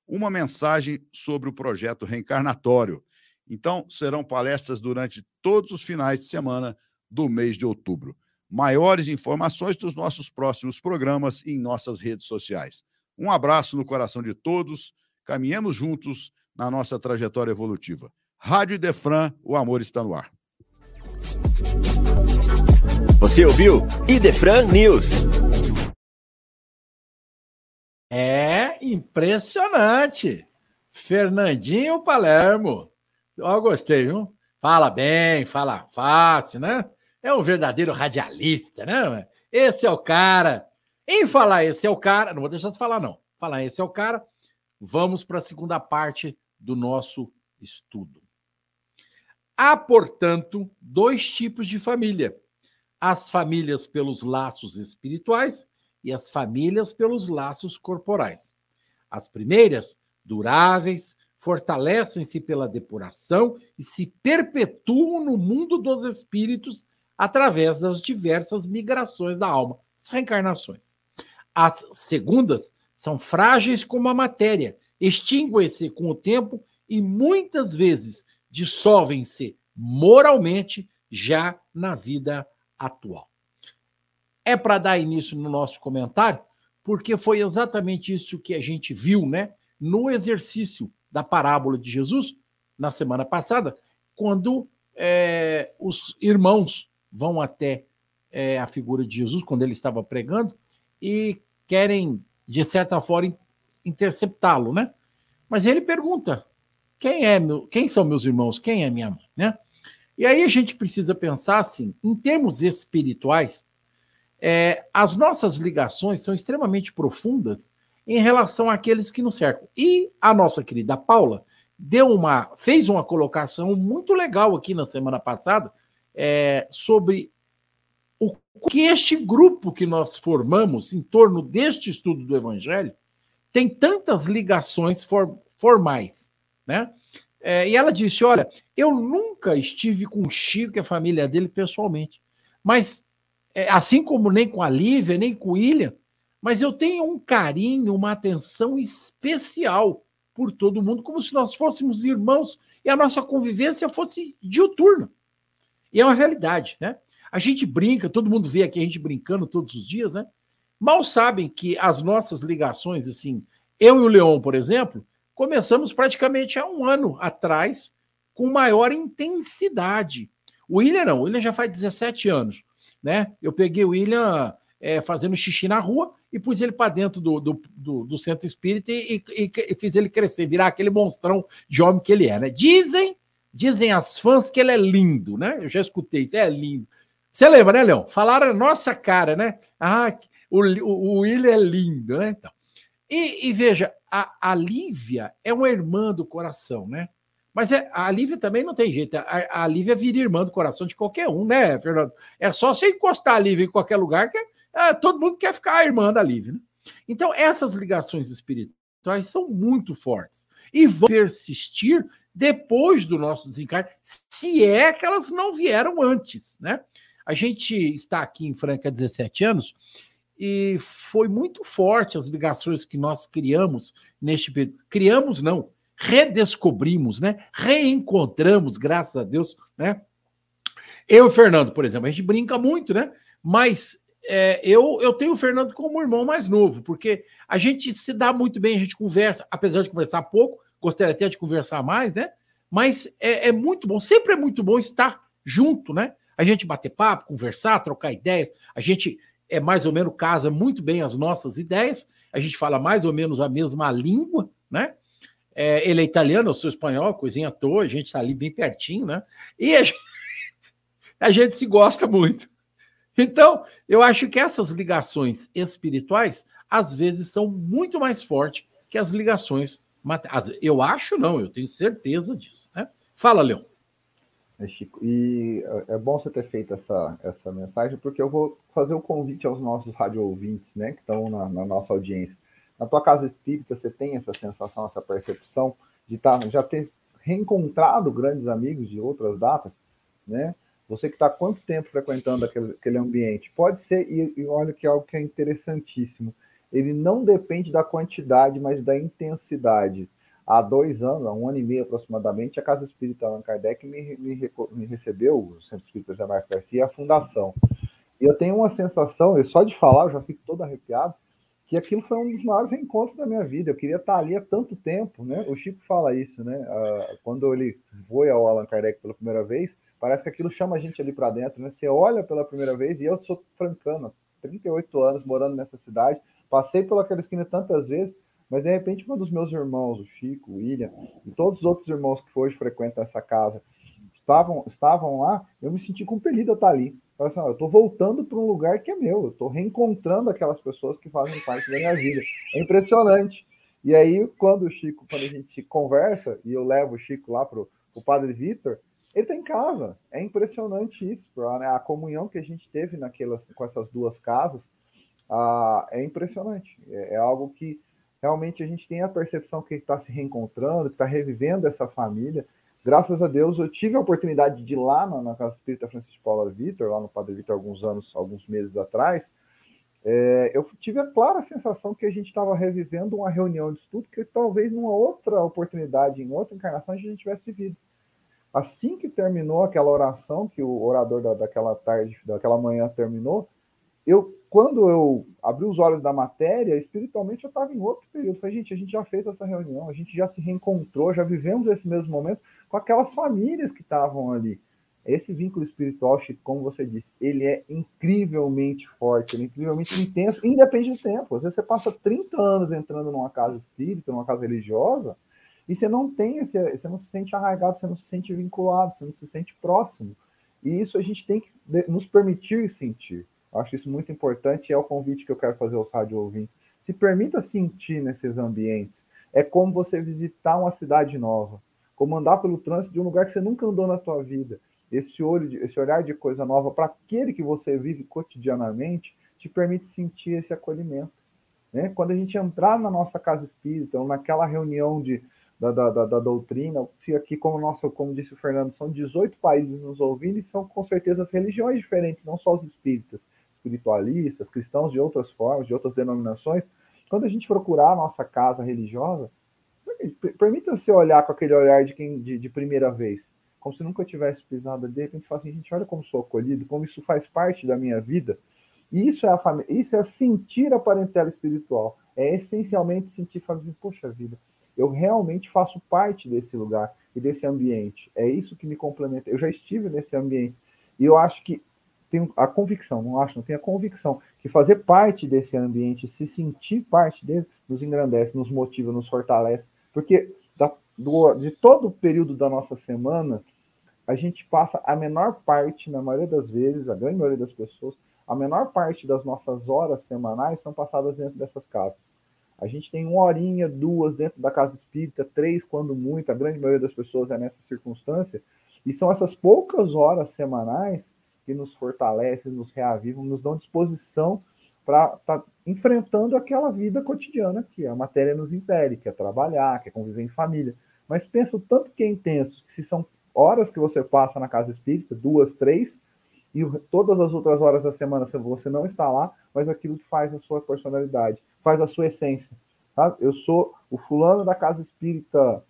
Speaker 3: uma mensagem sobre o projeto reencarnatório. Então, serão palestras durante todos os finais de semana do mês de outubro maiores informações dos nossos próximos programas em nossas redes sociais. Um abraço no coração de todos, caminhemos juntos na nossa trajetória evolutiva. Rádio Idefran, o amor está no ar.
Speaker 4: Você ouviu Idefran News.
Speaker 1: É impressionante. Fernandinho Palermo. Eu gostei, viu? Fala bem, fala fácil, né? É um verdadeiro radialista, né? Esse é o cara. Em falar esse é o cara, não vou deixar de falar, não. Falar esse é o cara, vamos para a segunda parte do nosso estudo. Há, portanto, dois tipos de família: as famílias pelos laços espirituais e as famílias pelos laços corporais. As primeiras, duráveis, fortalecem-se pela depuração e se perpetuam no mundo dos espíritos através das diversas migrações da alma, as reencarnações. As segundas são frágeis como a matéria, extinguem-se com o tempo e muitas vezes dissolvem-se moralmente já na vida atual. É para dar início no nosso comentário, porque foi exatamente isso que a gente viu, né, no exercício da parábola de Jesus na semana passada, quando é, os irmãos vão até é, a figura de Jesus quando ele estava pregando e querem, de certa forma, interceptá-lo, né? Mas ele pergunta: quem é meu, quem são meus irmãos? Quem é minha mãe, né? E aí a gente precisa pensar assim, em termos espirituais, é, as nossas ligações são extremamente profundas em relação àqueles que nos cercam. E a nossa querida Paula deu uma, fez uma colocação muito legal aqui na semana passada é, sobre o que este grupo que nós formamos em torno deste estudo do Evangelho tem tantas ligações for, formais, né? É, e ela disse: Olha, eu nunca estive com o Chico e a família dele pessoalmente, mas é, assim como nem com a Lívia, nem com o William, mas eu tenho um carinho, uma atenção especial por todo mundo, como se nós fôssemos irmãos e a nossa convivência fosse diuturna. E é uma realidade, né? A gente brinca, todo mundo vê aqui a gente brincando todos os dias, né? Mal sabem que as nossas ligações, assim, eu e o Leon, por exemplo, começamos praticamente há um ano atrás com maior intensidade. O William não, o William já faz 17 anos, né? Eu peguei o William é, fazendo xixi na rua e pus ele para dentro do, do, do, do, centro espírita e, e, e, fiz ele crescer, virar aquele monstrão de homem que ele é, né? Dizem, dizem as fãs que ele é lindo, né? Eu já escutei é lindo. Você lembra, né, Leão? Falaram a nossa cara, né? Ah, o, o, o William é lindo, né? Então. E, e veja, a, a Lívia é uma irmã do coração, né? Mas é, a Lívia também não tem jeito. A, a Lívia vira irmã do coração de qualquer um, né, Fernando? É só você encostar a Lívia em qualquer lugar que é, todo mundo quer ficar a irmã da Lívia. Né? Então, essas ligações espirituais são muito fortes e vão persistir depois do nosso desencarne, se é que elas não vieram antes, né? A gente está aqui em Franca há 17 anos e foi muito forte as ligações que nós criamos neste período. Criamos, não, redescobrimos, né? Reencontramos, graças a Deus, né? Eu e o Fernando, por exemplo, a gente brinca muito, né? Mas é, eu, eu tenho o Fernando como irmão mais novo, porque a gente se dá muito bem, a gente conversa, apesar de conversar pouco, gostaria até de conversar mais, né? Mas é, é muito bom, sempre é muito bom estar junto, né? A gente bater papo, conversar, trocar ideias, a gente é mais ou menos casa muito bem as nossas ideias, a gente fala mais ou menos a mesma língua, né? É, ele é italiano, eu sou espanhol, coisinha à toa, a gente está ali bem pertinho, né? E a gente, [LAUGHS] a gente se gosta muito. Então, eu acho que essas ligações espirituais, às vezes, são muito mais fortes que as ligações materiais. Eu acho, não, eu tenho certeza disso. Né? Fala, Leão.
Speaker 2: É, Chico, e é, é bom você ter feito essa, essa mensagem, porque eu vou fazer o um convite aos nossos rádio ouvintes, né, que estão na, na, nossa audiência. Na tua casa espírita, você tem essa sensação, essa percepção de tá, já ter reencontrado grandes amigos de outras datas, né? Você que está quanto tempo frequentando aquele, aquele ambiente? Pode ser, e, e olha que é algo que é interessantíssimo, ele não depende da quantidade, mas da intensidade há dois anos, há um ano e meio aproximadamente, a Casa Espírita Allan Kardec me, me, me recebeu, o Centro Espírita José Marcos Garcia, a fundação. E eu tenho uma sensação, eu só de falar, eu já fico todo arrepiado, que aquilo foi um dos maiores encontros da minha vida. Eu queria estar ali há tanto tempo, né? O Chico fala isso, né? Uh, quando ele foi ao Allan Kardec pela primeira vez, parece que aquilo chama a gente ali para dentro, né? Você olha pela primeira vez, e eu sou francano, 38 anos morando nessa cidade, passei pelaquela esquina tantas vezes, mas de repente, um dos meus irmãos, o Chico, o William, e todos os outros irmãos que hoje frequentam essa casa, estavam, estavam lá, eu me senti compelido a estar ali. Assim, eu estou voltando para um lugar que é meu, eu estou reencontrando aquelas pessoas que fazem parte da minha vida. É impressionante. E aí, quando o Chico, quando a gente conversa, e eu levo o Chico lá para o Padre Vitor, ele está em casa. É impressionante isso, né? a comunhão que a gente teve naquelas, com essas duas casas ah, é impressionante. É, é algo que realmente a gente tem a percepção que está se reencontrando, que está revivendo essa família. Graças a Deus, eu tive a oportunidade de ir lá na, na Casa Espírita Francisco Paula Vitor, lá no Padre Vitor, alguns anos, alguns meses atrás. É, eu tive a clara sensação que a gente estava revivendo uma reunião de estudo que talvez numa outra oportunidade, em outra encarnação, a gente tivesse vivido. Assim que terminou aquela oração, que o orador da, daquela tarde, daquela manhã terminou, eu quando eu abri os olhos da matéria, espiritualmente eu estava em outro período. Falei, gente, a gente já fez essa reunião, a gente já se reencontrou, já vivemos esse mesmo momento com aquelas famílias que estavam ali. esse vínculo espiritual, Chico, como você disse, ele é incrivelmente forte, ele é incrivelmente intenso, independe do tempo. Às vezes você passa 30 anos entrando numa casa espírita, numa casa religiosa, e você não tem esse, você não se sente arraigado, você não se sente vinculado, você não se sente próximo. E isso a gente tem que nos permitir sentir. Eu acho isso muito importante e é o convite que eu quero fazer aos rádio ouvintes. Se permita sentir nesses ambientes. É como você visitar uma cidade nova, como andar pelo trânsito de um lugar que você nunca andou na tua vida esse olho, de, esse olhar de coisa nova para aquele que você vive cotidianamente, te permite sentir esse acolhimento. Né? Quando a gente entrar na nossa casa espírita, ou naquela reunião de, da, da, da, da doutrina, se aqui, como, nossa, como disse o Fernando, são 18 países nos ouvindo e são com certeza as religiões diferentes, não só os espíritas, espiritualistas, cristãos de outras formas, de outras denominações. Quando a gente procurar a nossa casa religiosa, permita-se olhar com aquele olhar de quem de, de primeira vez como se nunca tivesse pisado ali, de repente fala assim, gente, olha como sou acolhido, como isso faz parte da minha vida. E isso é a família, isso é sentir a parentela espiritual. É essencialmente sentir fazer, assim, poxa vida, eu realmente faço parte desse lugar e desse ambiente. É isso que me complementa. Eu já estive nesse ambiente e eu acho que tenho a convicção, não acho, não tenho a convicção que fazer parte desse ambiente, se sentir parte dele, nos engrandece, nos motiva, nos fortalece, porque da, do, de todo o período da nossa semana, a gente passa a menor parte, na maioria das vezes, a grande maioria das pessoas, a menor parte das nossas horas semanais são passadas dentro dessas casas. A gente tem uma horinha, duas dentro da casa espírita, três quando muito, a grande maioria das pessoas é nessa circunstância, e são essas poucas horas semanais que nos fortalecem, nos reavivam, nos dão disposição para estar tá enfrentando aquela vida cotidiana que a matéria nos impede, que é trabalhar, que é conviver em família. Mas pensa o tanto que é intenso, que se são horas que você passa na casa espírita, duas, três, e todas as outras horas da semana você não está lá, mas aquilo faz a sua personalidade, faz a sua essência. Tá? Eu sou o fulano da casa espírita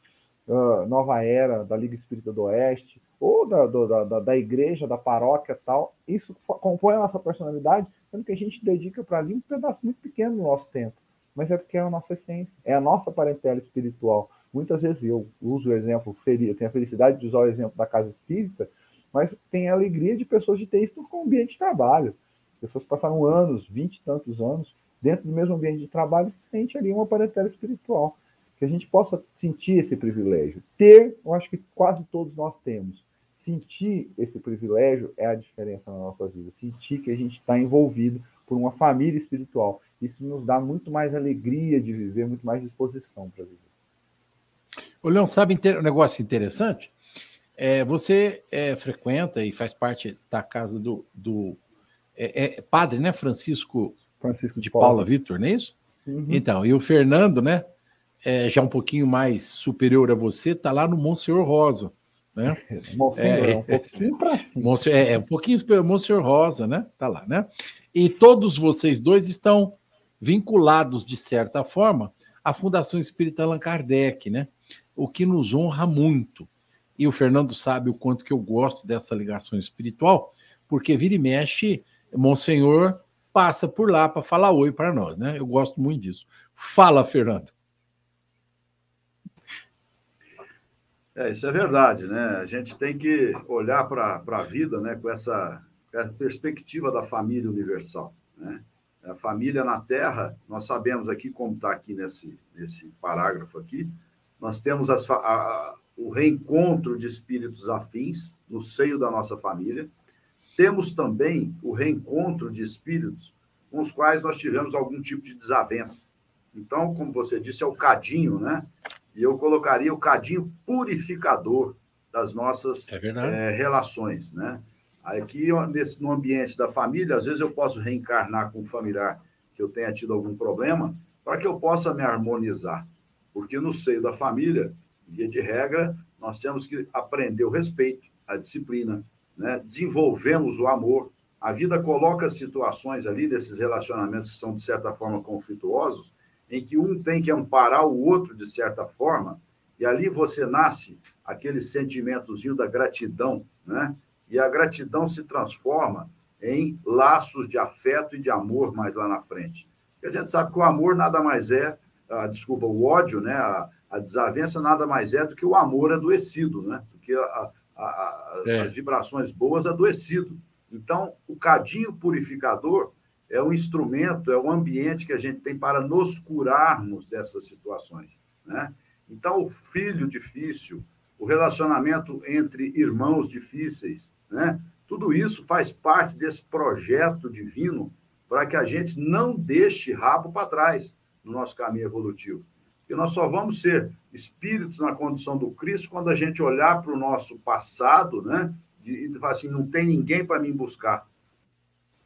Speaker 2: uh, Nova Era, da Liga Espírita do Oeste, ou da, do, da, da igreja, da paróquia tal. Isso compõe a nossa personalidade, sendo que a gente dedica para ali um pedaço muito pequeno do nosso tempo. Mas é porque é a nossa essência, é a nossa parentela espiritual. Muitas vezes eu uso o exemplo, eu tenho a felicidade de usar o exemplo da casa espírita, mas tem a alegria de pessoas de ter isso com o ambiente de trabalho. Pessoas passaram anos, vinte e tantos anos, dentro do mesmo ambiente de trabalho se sente ali uma parentela espiritual. Que a gente possa sentir esse privilégio. Ter, eu acho que quase todos nós temos. Sentir esse privilégio é a diferença na nossa vida. Sentir que a gente está envolvido por uma família espiritual. Isso nos dá muito mais alegria de viver, muito mais disposição para viver.
Speaker 1: Ô, Leão, sabe um negócio interessante? É, você é, frequenta e faz parte da casa do, do é, é padre, né? Francisco, Francisco de Paula, Paula Vitor, não é isso? Uhum. Então, e o Fernando, né? É, já um pouquinho mais superior a você, está lá no Monsenhor Rosa. Né? [LAUGHS]
Speaker 2: Monsenhor, é, um pouquinho para cima.
Speaker 1: Monsenhor, é, é, um pouquinho Monsenhor Rosa, né? Tá lá, né? E todos vocês dois estão vinculados, de certa forma, à Fundação Espírita Allan Kardec, né? o que nos honra muito. E o Fernando sabe o quanto que eu gosto dessa ligação espiritual, porque vira e mexe, Monsenhor passa por lá para falar oi para nós, né? Eu gosto muito disso. Fala, Fernando.
Speaker 3: É, isso é verdade, né? A gente tem que olhar para a vida né, com essa, essa perspectiva da família universal. Né? A família na Terra, nós sabemos aqui, como está aqui nesse, nesse parágrafo aqui, nós temos as, a, o reencontro de espíritos afins no seio da nossa família. Temos também o reencontro de espíritos com os quais nós tivemos algum tipo de desavença. Então, como você disse, é o cadinho, né? E eu colocaria o cadinho purificador das nossas é é, relações, né? Aqui, nesse, no ambiente da família, às vezes eu posso reencarnar com um familiar que eu tenha tido algum problema, para que eu possa me harmonizar. Porque no seio da família, via de regra, nós temos que aprender o respeito, a disciplina, né? desenvolvemos o amor. A vida coloca situações ali, desses relacionamentos que são, de certa forma, conflituosos, em que um tem que amparar o outro, de certa forma, e ali você nasce aquele sentimentozinho da gratidão, né? E a gratidão se transforma em laços de afeto e de amor mais lá na frente. E a gente sabe que o amor nada mais é a, desculpa, o ódio, né, a, a, desavença nada mais é do que o amor adoecido, né, do que a, a, é. as vibrações boas adoecido. Então, o cadinho purificador é um instrumento, é um ambiente que a gente tem para nos curarmos dessas situações. Né? Então, o filho difícil, o relacionamento entre irmãos difíceis, né? tudo isso faz parte desse projeto divino para que a gente não deixe rabo para trás no nosso caminho evolutivo. E nós só vamos ser espíritos na condição do Cristo quando a gente olhar para o nosso passado, né? E falar assim: não tem ninguém para me buscar.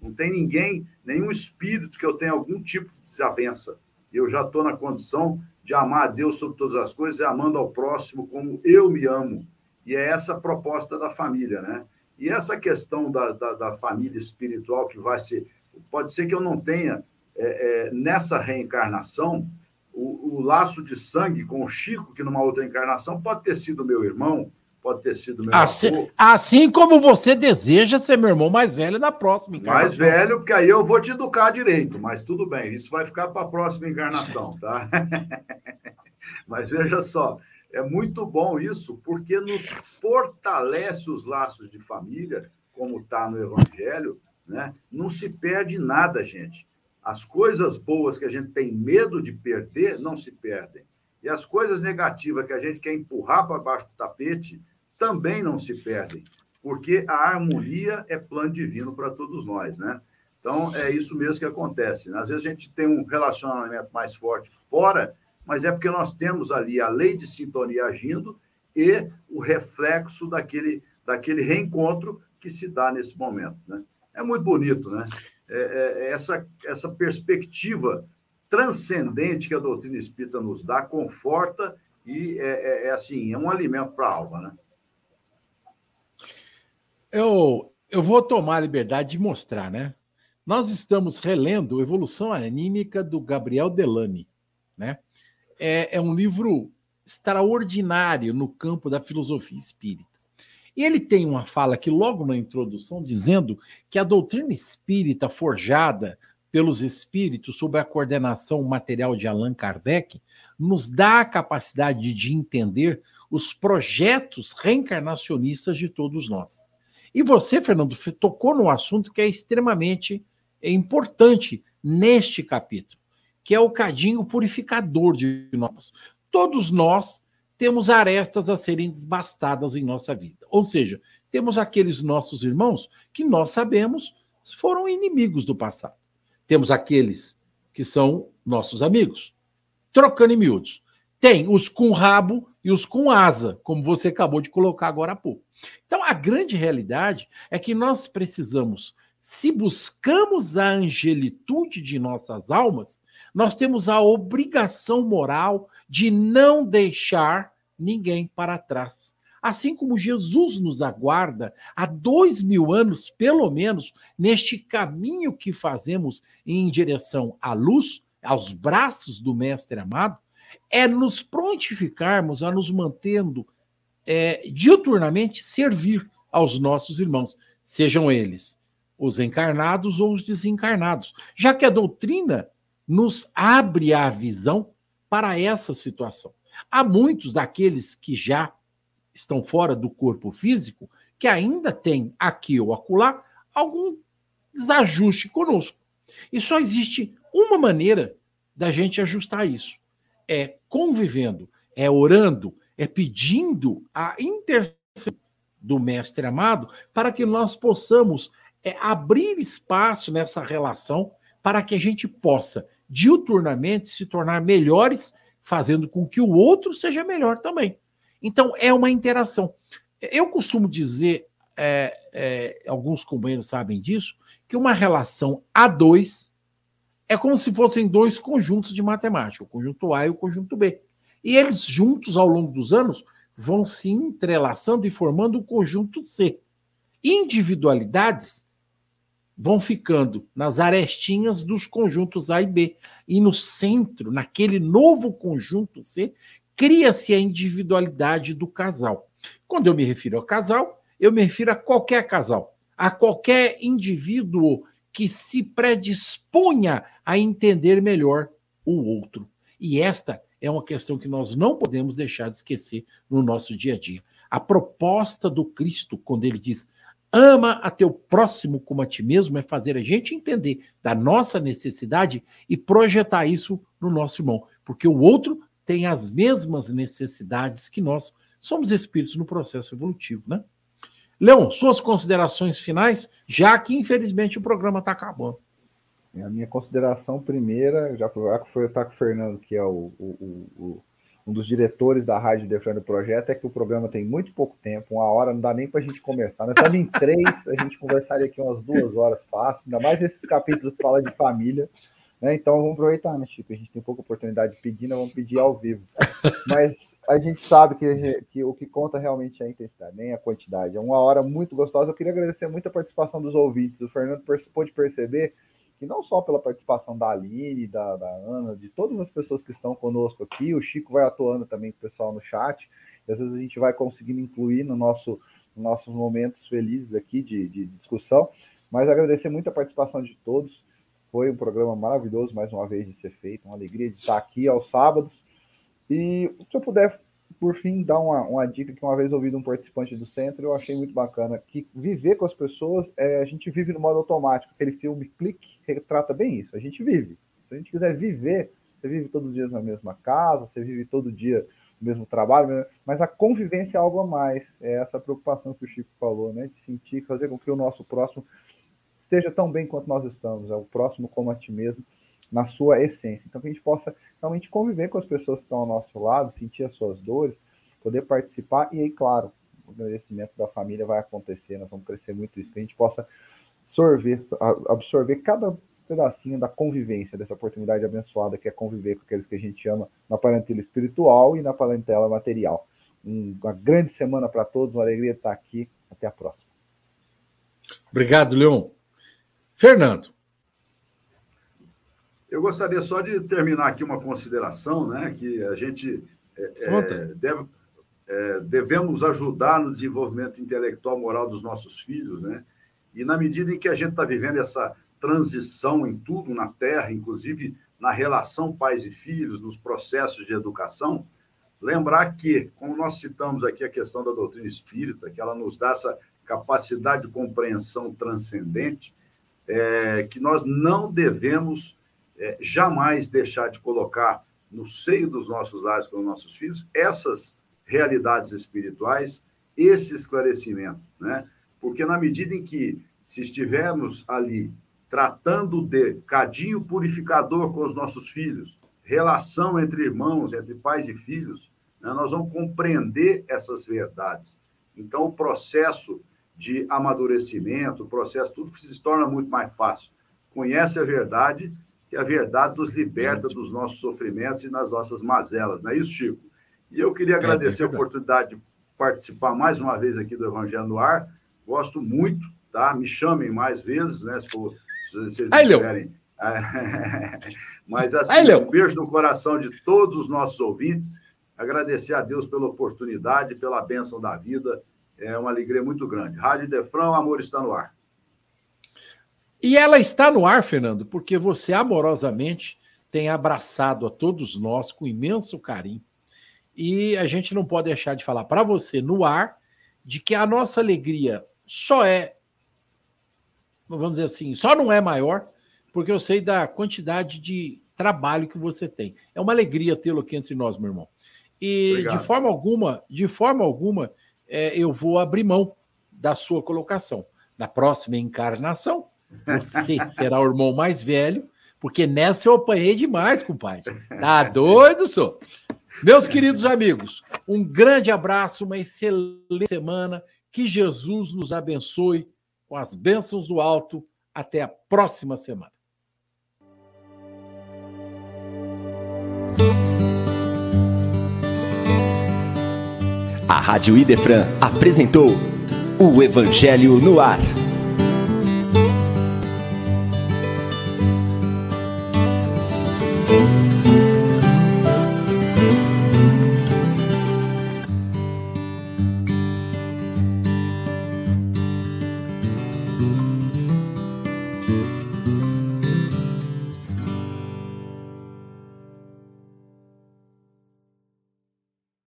Speaker 3: Não tem ninguém, nenhum espírito que eu tenha algum tipo de desavença. Eu já estou na condição de amar a Deus sobre todas as coisas e amando ao próximo como eu me amo. E é essa a proposta da família, né? E essa questão da, da, da família espiritual que vai ser. Pode ser que eu não tenha, é, é, nessa reencarnação, o, o, laço de sangue com o Chico, que numa outra encarnação pode ter sido meu irmão, pode ter sido meu
Speaker 1: assim, avô. Assim como você deseja ser meu irmão mais velho na próxima
Speaker 3: encarnação. Mais velho, porque aí eu vou te educar direito, mas tudo bem, isso vai ficar para a próxima encarnação, tá? [LAUGHS] mas veja só, é muito bom isso, porque nos fortalece os laços de família, como está no Evangelho, né? Não se perde nada, gente. As coisas boas que a gente tem medo de perder não se perdem. E as coisas negativas que a gente quer empurrar para baixo do tapete também não se perdem, porque a harmonia é plano divino para todos nós, né? Então, é isso mesmo que acontece. Né? Às vezes a gente tem um relacionamento mais forte fora, mas é porque nós temos ali a lei de sintonia agindo e o reflexo daquele, daquele reencontro que se dá nesse momento. Né? É muito bonito, né? É, é, é essa, essa perspectiva transcendente que a doutrina espírita nos dá conforta e é, é, é assim, é um alimento para a alma, né?
Speaker 1: Eu, eu vou tomar a liberdade de mostrar, né? Nós estamos relendo Evolução Anímica do Gabriel Delany, né? É, é um livro extraordinário no campo da filosofia espírita. E ele tem uma fala aqui logo na introdução dizendo que a doutrina espírita forjada pelos espíritos sob a coordenação material de Allan Kardec nos dá a capacidade de entender os projetos reencarnacionistas de todos nós. E você, Fernando, tocou num assunto que é extremamente importante neste capítulo, que é o cadinho purificador de nós. Todos nós temos arestas a serem desbastadas em nossa vida. Ou seja, temos aqueles nossos irmãos que nós sabemos foram inimigos do passado. Temos aqueles que são nossos amigos. Trocando em miúdos. Tem os com rabo e os com asa, como você acabou de colocar agora há pouco. Então, a grande realidade é que nós precisamos, se buscamos a angelitude de nossas almas, nós temos a obrigação moral de não deixar ninguém para trás. Assim como Jesus nos aguarda há dois mil anos, pelo menos, neste caminho que fazemos em direção à luz, aos braços do Mestre amado, é nos prontificarmos a nos mantendo é, diuturnamente servir aos nossos irmãos, sejam eles os encarnados ou os desencarnados, já que a doutrina nos abre a visão para essa situação. Há muitos daqueles que já estão fora do corpo físico que ainda têm aqui ou acolá algum desajuste conosco. E só existe uma maneira da gente ajustar isso: é convivendo, é orando, é pedindo a intercessão do Mestre amado para que nós possamos é, abrir espaço nessa relação para que a gente possa diuturnamente se tornar melhores, fazendo com que o outro seja melhor também. Então, é uma interação. Eu costumo dizer, é, é, alguns companheiros sabem disso, que uma relação a dois é como se fossem dois conjuntos de matemática, o conjunto A e o conjunto B. E eles juntos, ao longo dos anos, vão se entrelaçando e formando o conjunto C. Individualidades vão ficando nas arestinhas dos conjuntos A e B. E no centro, naquele novo conjunto C, cria-se a individualidade do casal. Quando eu me refiro ao casal, eu me refiro a qualquer casal, a qualquer indivíduo que se predisponha a entender melhor o outro. E esta é uma questão que nós não podemos deixar de esquecer no nosso dia a dia. A proposta do Cristo, quando ele diz ama a teu próximo como a ti mesmo, é fazer a gente entender da nossa necessidade e projetar isso no nosso irmão, porque o outro tem as mesmas necessidades que nós. Somos espíritos no processo evolutivo, né? Leon, suas considerações finais, já que infelizmente o programa está acabando.
Speaker 2: A minha consideração primeira, já foi estar com o Fernando, que é o, o, o, um dos diretores da Rádio Defrando Projeto, é que o programa tem muito pouco tempo, uma hora não dá nem para a gente começar. Nós estamos em três, a gente conversaria aqui umas duas horas fácil, ainda mais esses capítulos que falam de família. Né? Então vamos aproveitar, né, Chico? A gente tem pouca oportunidade de pedir, nós vamos pedir ao vivo. [LAUGHS] Mas a gente sabe que, que, o que conta realmente é a intensidade, nem a quantidade. É uma hora muito gostosa. Eu queria agradecer muito a participação dos ouvintes. O Fernando pôde perceber que não só pela participação da Aline, da, da Ana, de todas as pessoas que estão conosco aqui, o Chico vai atuando também com o pessoal no chat, e às vezes a gente vai conseguindo incluir no nosso, nos nossos momentos felizes aqui de, de discussão, mas agradecer muito a participação de todos. Foi um programa maravilhoso, mais uma vez, de ser feito, uma alegria de estar aqui aos sábados. E se eu puder por fim, dar uma, uma dica que uma vez ouvi de um participante do centro, eu achei muito bacana, que viver com as pessoas, é, a gente vive no modo automático. Aquele filme Clique retrata bem isso. A gente vive. Se a gente quiser viver, você vive todos os dias na mesma casa, você vive todo dia no mesmo trabalho, né? mas a convivência é algo a mais. É essa preocupação que o Chico falou, né? De sentir, fazer com que o nosso próximo esteja tão bem quanto nós estamos. É o próximo como a ti mesmo na sua essência. Então, que a gente possa realmente conviver com as pessoas que estão ao nosso lado, sentir as suas dores, poder participar, e aí, claro, o agradecimento da família vai acontecer, nós vamos crescer muito isso, que a gente possa absorver, absorver cada pedacinho da convivência, dessa oportunidade abençoada que é conviver com aqueles que a gente ama na parentela espiritual e na parentela material. Uma grande semana para todos, uma alegria estar aqui. Até a próxima.
Speaker 1: Obrigado, Leon. Fernando.
Speaker 3: Eu gostaria só de terminar aqui uma consideração, né, que a gente é, é deve, é, devemos ajudar no desenvolvimento intelectual moral dos nossos filhos, né? E na medida em que a gente está vivendo essa transição em tudo na Terra, inclusive na relação pais e filhos, nos processos de educação, lembrar que, como nós citamos aqui a questão da doutrina espírita, que ela nos dá essa capacidade de compreensão transcendente, é, que nós não devemos é, jamais deixar de colocar no seio dos nossos lares com os nossos filhos essas realidades espirituais, esse esclarecimento, né? Porque na medida em que se estivermos ali tratando de cadinho purificador com os nossos filhos, relação entre irmãos, entre pais e filhos, né, nós vamos compreender essas verdades. Então, o processo de amadurecimento, o processo, tudo se torna muito mais fácil. Conhece a verdade, que a verdade nos liberta dos nossos sofrimentos e das nossas mazelas, não é isso, Chico? E eu queria é, agradecer é, a oportunidade de participar mais uma vez aqui do Evangelho no Ar. Gosto muito, tá? Me chamem mais vezes, né? Se, for, se vocês Aí, quiserem. [LAUGHS] Mas assim, Aí, um beijo no coração de todos os nossos ouvintes. Agradecer a Deus pela oportunidade, pela bênção da vida. É uma alegria muito grande. Rádio Defrão, amor está no ar.
Speaker 1: E ela está no ar, Fernando, porque você amorosamente tem abraçado a todos nós com imenso carinho. E a gente não pode deixar de falar para você no ar de que a nossa alegria só é, vamos dizer assim, só não é maior porque eu sei da quantidade de trabalho que você tem. É uma alegria tê-lo aqui entre nós, meu irmão. E Obrigado. de forma alguma, de forma alguma, é, eu vou abrir mão da sua colocação. Na próxima encarnação, você [LAUGHS] será o irmão mais velho, porque nessa eu apanhei demais, compadre. Tá doido, sou? Meus queridos amigos, um grande abraço, uma excelente semana. Que Jesus nos abençoe com as bênçãos do alto. Até a próxima semana.
Speaker 4: A Rádio Idefran apresentou o Evangelho no Ar.